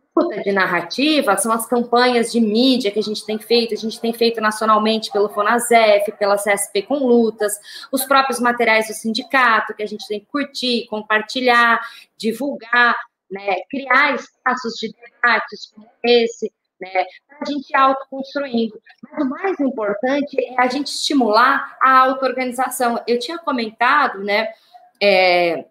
Speaker 2: de narrativa são as campanhas de mídia que a gente tem feito, a gente tem feito nacionalmente pelo Fonasef, pela CSP com lutas, os próprios materiais do sindicato que a gente tem que curtir, compartilhar, divulgar, né, criar espaços de debates como esse, né, para a gente ir autoconstruindo. Mas o mais importante é a gente estimular a auto-organização. Eu tinha comentado, né, é,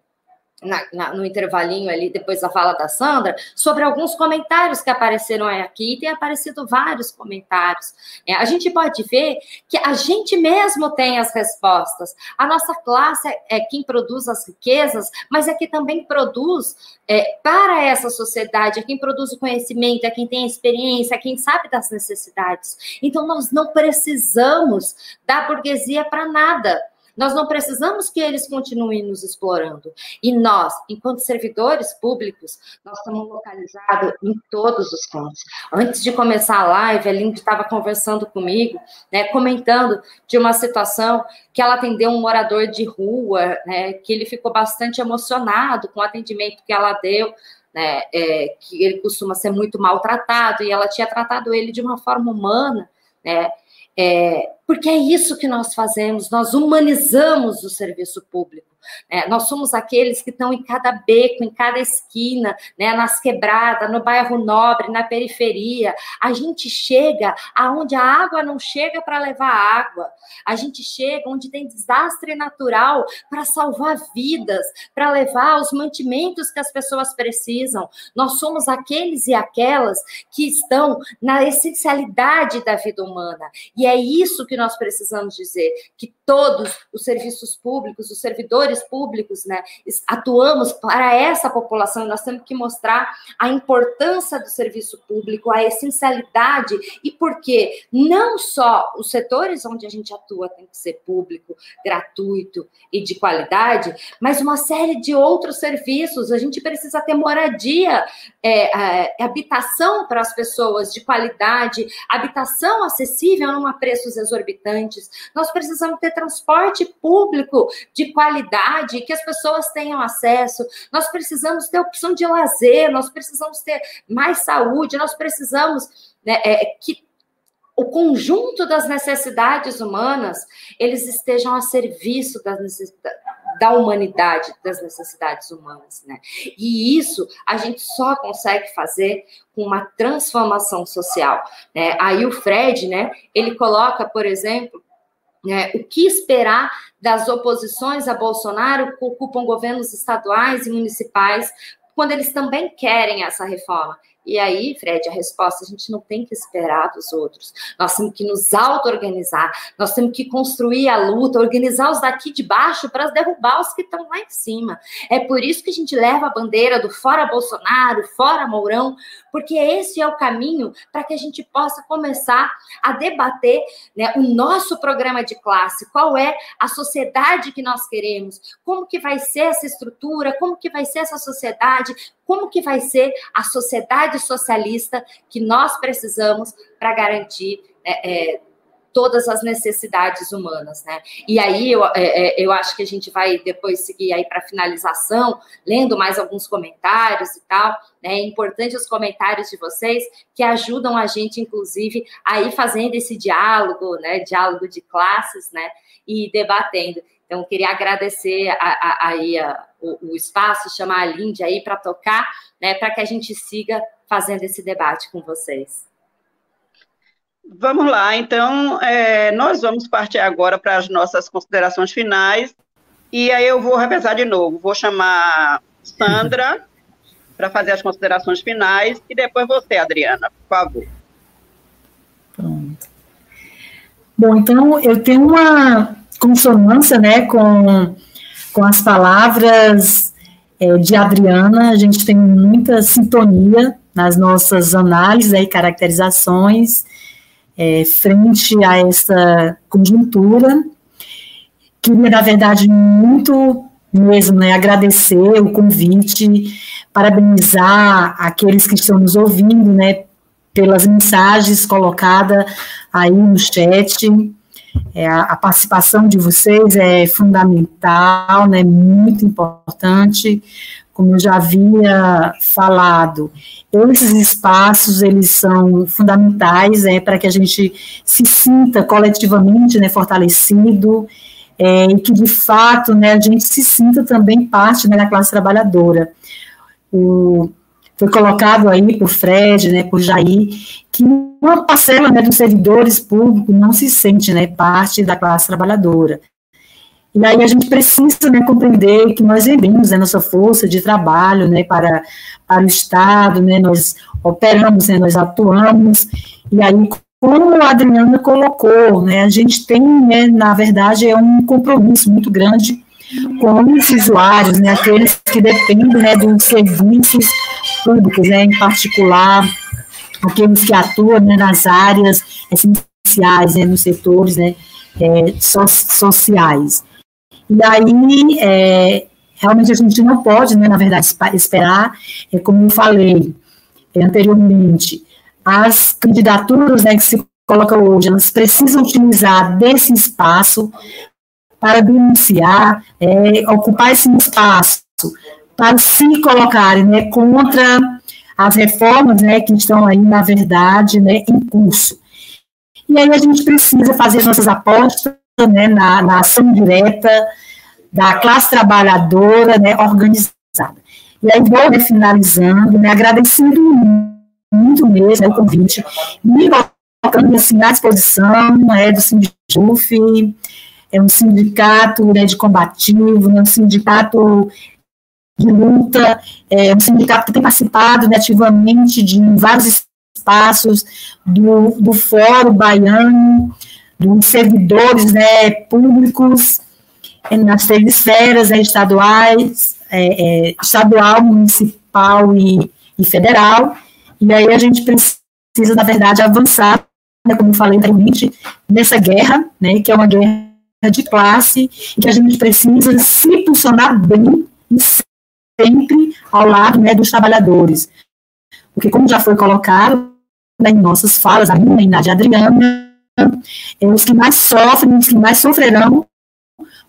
Speaker 2: na, na, no intervalinho ali, depois da fala da Sandra, sobre alguns comentários que apareceram aqui, e tem aparecido vários comentários. É, a gente pode ver que a gente mesmo tem as respostas. A nossa classe é quem produz as riquezas, mas é que também produz é, para essa sociedade, é quem produz o conhecimento, é quem tem a experiência, é quem sabe das necessidades. Então, nós não precisamos da burguesia para nada. Nós não precisamos que eles continuem nos explorando. E nós, enquanto servidores públicos, nós estamos localizados em todos os cantos. Antes de começar a live, a Lindy estava conversando comigo, né, comentando de uma situação que ela atendeu um morador de rua, né, que ele ficou bastante emocionado com o atendimento que ela deu, né, é, que ele costuma ser muito maltratado, e ela tinha tratado ele de uma forma humana, né, é, porque é isso que nós fazemos, nós humanizamos o serviço público. É, nós somos aqueles que estão em cada beco, em cada esquina, né, nas quebradas, no bairro nobre, na periferia. A gente chega aonde a água não chega para levar água. A gente chega onde tem desastre natural para salvar vidas, para levar os mantimentos que as pessoas precisam. Nós somos aqueles e aquelas que estão na essencialidade da vida humana. E é isso que nós precisamos dizer, que todos os serviços públicos, os servidores servidores públicos, né, atuamos para essa população, nós temos que mostrar a importância do serviço público, a essencialidade e porque não só os setores onde a gente atua tem que ser público, gratuito e de qualidade, mas uma série de outros serviços. A gente precisa ter moradia, é, é, habitação para as pessoas de qualidade, habitação acessível, não a preços exorbitantes. Nós precisamos ter transporte público de qualidade que as pessoas tenham acesso. Nós precisamos ter opção de lazer, nós precisamos ter mais saúde, nós precisamos né, é, que o conjunto das necessidades humanas eles estejam a serviço das necessidades da humanidade, das necessidades humanas, né? E isso a gente só consegue fazer com uma transformação social, né? Aí o Fred, né, ele coloca, por exemplo, né, o que esperar das oposições a Bolsonaro que ocupam governos estaduais e municipais quando eles também querem essa reforma. E aí, Fred, a resposta a gente não tem que esperar dos outros. Nós temos que nos auto-organizar, nós temos que construir a luta, organizar os daqui de baixo para derrubar os que estão lá em cima. É por isso que a gente leva a bandeira do fora Bolsonaro, fora Mourão, porque esse é o caminho para que a gente possa começar a debater né, o nosso programa de classe, qual é a sociedade que nós queremos, como que vai ser essa estrutura, como que vai ser essa sociedade, como que vai ser a sociedade socialista que nós precisamos para garantir é, é, todas as necessidades humanas, né? E aí eu, é, é eu acho que a gente vai depois seguir aí para finalização, lendo mais alguns comentários e tal. Né? É importante os comentários de vocês que ajudam a gente, inclusive, a ir fazendo esse diálogo, né? Diálogo de classes, né? E debatendo. Então, queria agradecer aí o, o, espaço, chamar a Lindy aí para tocar, né, para que a gente siga fazendo esse debate com vocês.
Speaker 1: Vamos lá, então, é, nós vamos partir agora para as nossas considerações finais, e aí eu vou revezar de novo, vou chamar Sandra para fazer as considerações finais, e depois você, Adriana, por favor.
Speaker 3: Pronto. Bom, então, eu tenho uma consonância né, com, com as palavras é, de Adriana, a gente tem muita sintonia nas nossas análises e caracterizações é, frente a essa conjuntura. Queria, na verdade, muito mesmo né, agradecer o convite, parabenizar aqueles que estão nos ouvindo, né, pelas mensagens colocadas aí no chat. É, a, participação de vocês é fundamental, né, muito importante, como eu já havia falado, esses espaços, eles são fundamentais é, para que a gente se sinta coletivamente né, fortalecido é, e que, de fato, né, a gente se sinta também parte né, da classe trabalhadora. O, foi colocado aí por Fred, né, por Jair, que uma parcela né, dos servidores públicos não se sente né, parte da classe trabalhadora. E aí a gente precisa né, compreender que nós vendemos né, nossa força de trabalho né, para, para o Estado, né, nós operamos, né, nós atuamos, e aí, como a Adriana colocou, né, a gente tem, né, na verdade, é um compromisso muito grande com os usuários, né, aqueles que dependem né, dos serviços públicos, né, em particular, aqueles que atuam né, nas áreas essenciais, né, nos setores né, é, so, sociais. E aí, é, realmente a gente não pode, né, na verdade, esperar, é, como eu falei é, anteriormente, as candidaturas né, que se colocam hoje, elas precisam utilizar desse espaço para denunciar, é, ocupar esse espaço, para se colocarem né, contra as reformas né, que estão aí, na verdade, né, em curso. E aí a gente precisa fazer as nossas apostas né, na, na ação direta da classe trabalhadora né, organizada. E aí vou né, finalizando, né, agradecendo muito mesmo né, o convite, me colocando assim, à disposição né, do Sindjuf, é um sindicato né, de combativo, né, um sindicato de luta, é um sindicato que tem participado né, ativamente de vários espaços do, do Fórum Baiano, dos servidores né, públicos é, nas três esferas né, estaduais, é, é, estadual, municipal e, e, federal, e aí a gente precisa, na verdade, avançar, né, como falei anteriormente, nessa guerra, né, que é uma guerra de classe, e que a gente precisa se posicionar bem e sempre ao lado né, dos trabalhadores. Porque, como já foi colocado né, em nossas falas, a minha e na de Adriana, é, os que mais sofrem, os que mais sofrerão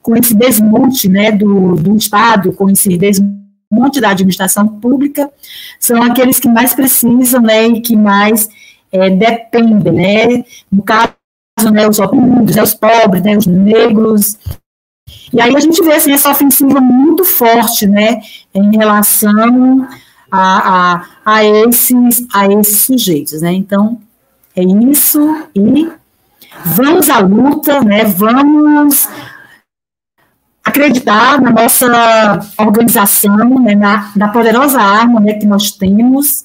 Speaker 3: com esse desmonte né, do, do Estado, com esse desmonte da administração pública, são aqueles que mais precisam né, e que mais é, dependem, né? No caso, né, os oprimidos, né, os pobres, né, os negros. E aí a gente vê assim, essa ofensiva muito forte, né, em relação a, a, a, esses, a esses sujeitos, né? Então, é isso e vamos à luta, né? Vamos acreditar na nossa organização, né, na, na poderosa arma né, que nós temos,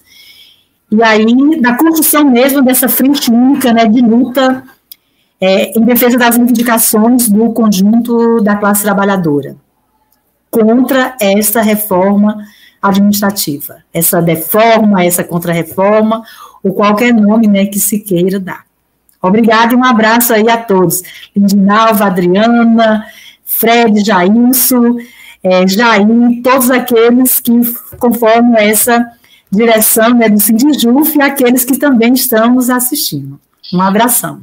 Speaker 3: e aí na construção mesmo dessa frente única né, de luta é, em defesa das reivindicações do conjunto da classe trabalhadora, contra essa reforma administrativa, essa deforma, essa contrarreforma, ou qualquer nome né, que se queira dar. Obrigada e um abraço aí a todos. Lindinalva, Adriana, Fred, Jailson, é, Jair, todos aqueles que conformam essa direção né, do Sindijuf e aqueles que também estamos assistindo. Um abração.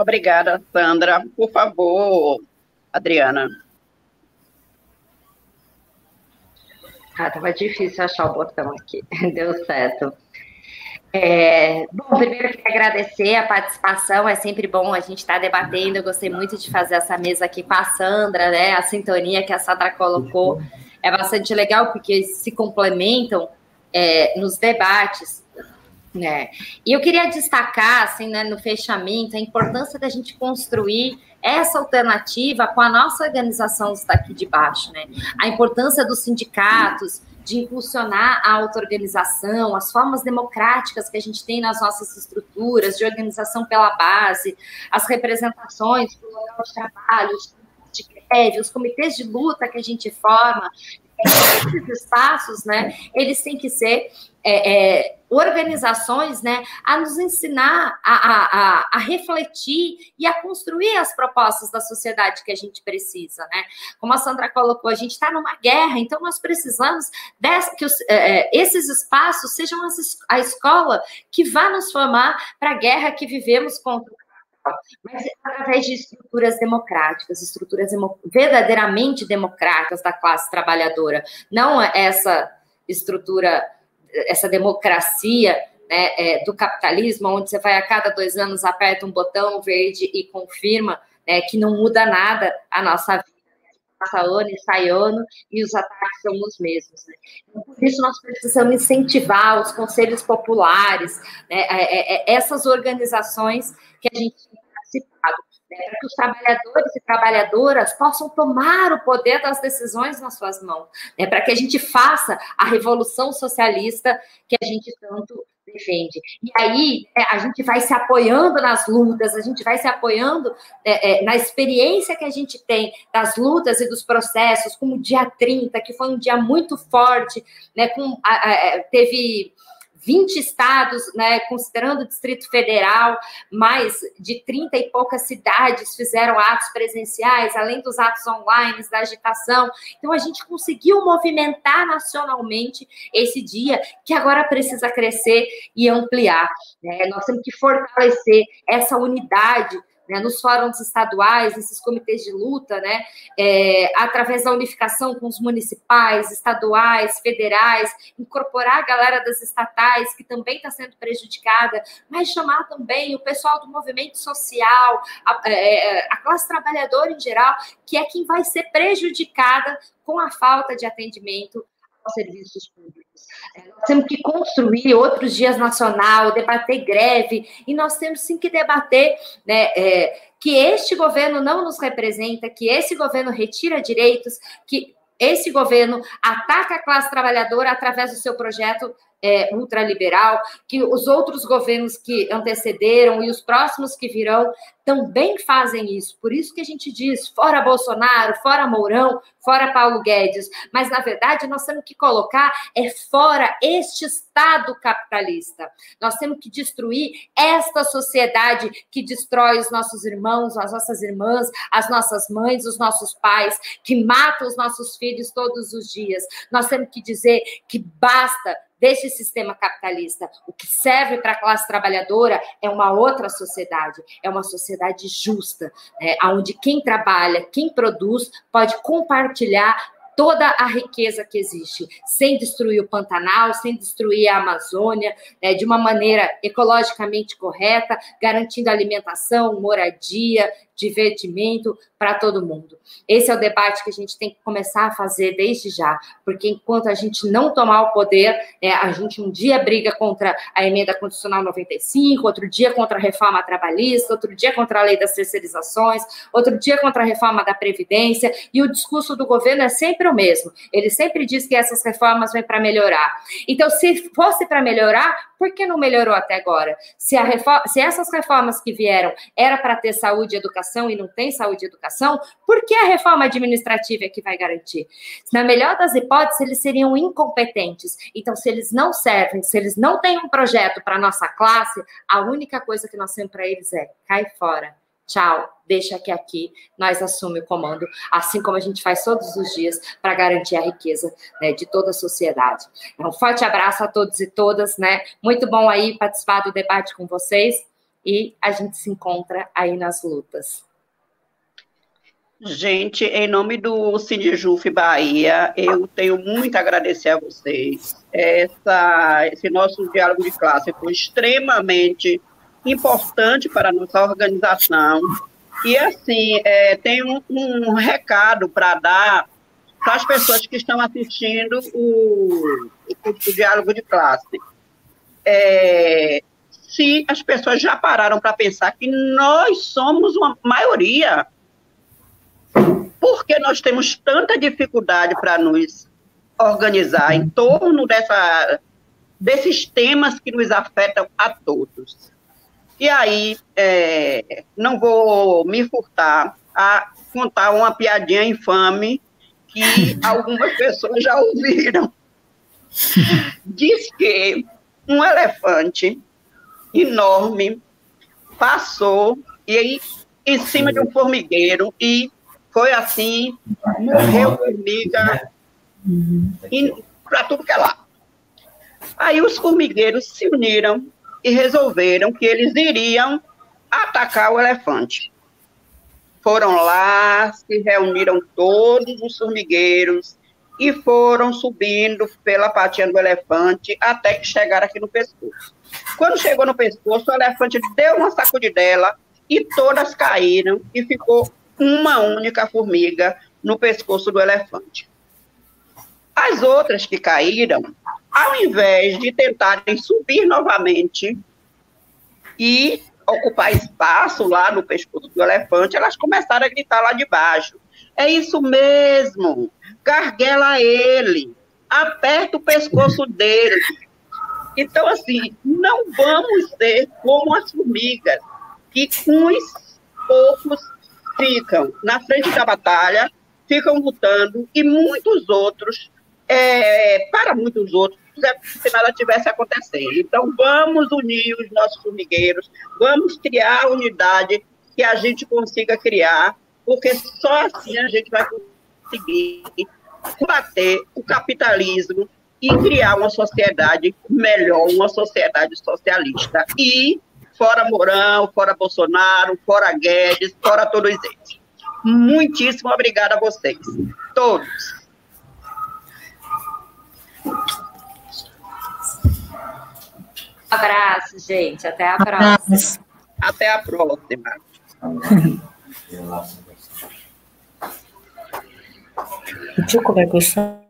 Speaker 1: Obrigada, Sandra. Por favor, Adriana.
Speaker 2: Ah, estava difícil achar o botão aqui. Deu certo. É, bom, primeiro queria agradecer a participação, é sempre bom a gente estar tá debatendo. Eu gostei muito de fazer essa mesa aqui com a Sandra, né? A sintonia que a Sandra colocou é bastante legal, porque se complementam é, nos debates. Né? E eu queria destacar, assim, né, no fechamento, a importância da gente construir essa alternativa com a nossa organização daqui de baixo, né? A importância dos sindicatos, de impulsionar a auto-organização, as formas democráticas que a gente tem nas nossas estruturas, de organização pela base, as representações do local de trabalho, de greve, os comitês de luta que a gente forma, esses espaços, né, eles têm que ser é, é, organizações né, a nos ensinar a, a, a, refletir e a construir as propostas da sociedade que a gente precisa. Né? Como a Sandra colocou, a gente está numa guerra, então nós precisamos dessa, que os, é, é esses espaços sejam as, a escola que vá nos formar para a guerra que vivemos contra mas através de estruturas democráticas, estruturas verdadeiramente democráticas da classe trabalhadora, não essa estrutura, essa democracia né, é, do capitalismo, onde você vai a cada dois anos, aperta um botão verde e confirma né, que não muda nada a nossa vida. Passa ano e sai ano e os ataques são os mesmos. Né? Então, por isso, nós precisamos incentivar os conselhos populares, né, é, é, é essas organizações que a gente tem participado, né, para que os trabalhadores e trabalhadoras possam tomar o poder das decisões nas suas mãos, né, para que a gente faça a revolução socialista que a gente tanto defende. E aí é, a gente vai se apoiando nas lutas, a gente vai se apoiando é, é, na experiência que a gente tem das lutas e dos processos, como o dia 30, que foi um dia muito forte, né, com, a, a, teve 20 estados, né, considerando o Distrito Federal, mais de 30 e poucas cidades fizeram atos presenciais, além dos atos online, da agitação. Então, a gente conseguiu movimentar nacionalmente esse dia, que agora precisa crescer e ampliar. Né? Nós temos que fortalecer essa unidade né, nos fóruns estaduais, nesses comitês de luta, né, é, através da unificação com os municipais, estaduais, federais, incorporar a galera das estatais, que também está sendo prejudicada, mas chamar também o pessoal do movimento social, a, é, é, a classe trabalhadora em geral, que é quem vai ser prejudicada com a falta de atendimento aos serviços públicos. É, nós temos que construir outros dias nacional, debater greve, e nós temos sim que debater né, é, que este governo não nos representa, que esse governo retira direitos, que esse governo ataca a classe trabalhadora através do seu projeto é, ultraliberal, que os outros governos que antecederam e os próximos que virão também fazem isso. Por isso que a gente diz fora Bolsonaro, fora Mourão, fora Paulo Guedes. Mas, na verdade, nós temos que colocar é fora este Estado capitalista. Nós temos que destruir esta sociedade que destrói os nossos irmãos, as nossas irmãs, as nossas mães, os nossos pais, que mata os nossos filhos todos os dias. Nós temos que dizer que basta desse sistema capitalista. O que serve para a classe trabalhadora é uma outra sociedade, é uma sociedade justa, né, onde quem trabalha, quem produz, pode compartilhar toda a riqueza que existe, sem destruir o Pantanal, sem destruir a Amazônia, né, de uma maneira ecologicamente correta, garantindo alimentação, moradia, divertimento para todo mundo. Esse é o debate que a gente tem que começar a fazer desde já, porque enquanto a gente não tomar o poder, é, a gente um dia briga contra a emenda constitucional 95, outro dia contra a reforma trabalhista, outro dia contra a lei das terceirizações, outro dia contra a reforma da Previdência, e o discurso do governo é sempre o mesmo. Ele sempre diz que essas reformas vêm para melhorar. Então, se fosse para melhorar, por que não melhorou até agora? Se, reforma, se essas reformas que vieram era para ter saúde e educação e não tem saúde e educação, por que a reforma administrativa é que vai garantir? Na melhor das hipóteses, eles seriam incompetentes. Então, se eles não servem, se eles não têm um projeto para a nossa classe, a única coisa que nós temos para eles é cai fora tchau, deixa que aqui nós assumimos o comando, assim como a gente faz todos os dias para garantir a riqueza né, de toda a sociedade. Um forte abraço a todos e todas, né? Muito bom aí participar do debate com vocês e a gente se encontra aí nas lutas.
Speaker 1: Gente, em nome do Sinijuf Bahia, eu tenho muito a agradecer a vocês. Essa, esse nosso diálogo de classe foi extremamente importante para a nossa organização. E, assim, é, tem um, um recado para dar para as pessoas que estão assistindo o, o, o diálogo de classe. É, se as pessoas já pararam para pensar que nós somos uma maioria, porque nós temos tanta dificuldade para nos organizar em torno dessa, desses temas que nos afetam a todos. E aí, é, não vou me furtar a contar uma piadinha infame que algumas pessoas já ouviram. Diz que um elefante enorme passou e aí em cima de um formigueiro e foi assim, morreu formiga para tudo que é lá. Aí os formigueiros se uniram e resolveram que eles iriam atacar o elefante. Foram lá, se reuniram todos os formigueiros e foram subindo pela patinha do elefante até que chegaram aqui no pescoço. Quando chegou no pescoço, o elefante deu uma sacudidela e todas caíram e ficou uma única formiga no pescoço do elefante. As outras que caíram ao invés de tentarem subir novamente e ocupar espaço lá no pescoço do elefante, elas começaram a gritar lá de baixo. É isso mesmo, garguela ele, aperta o pescoço dele. Então, assim, não vamos ser como as formigas, que uns poucos ficam na frente da batalha, ficam lutando, e muitos outros é, para muitos outros, se nada tivesse acontecendo. Então, vamos unir os nossos formigueiros, vamos criar a unidade que a gente consiga criar, porque só assim a gente vai conseguir combater o capitalismo e criar uma sociedade melhor, uma sociedade socialista. E fora Mourão, fora Bolsonaro, fora Guedes, fora todos eles. Muitíssimo obrigada a vocês, todos.
Speaker 2: Abraço, gente. Até a próxima.
Speaker 1: Até a próxima.
Speaker 3: O Tio vai gostar.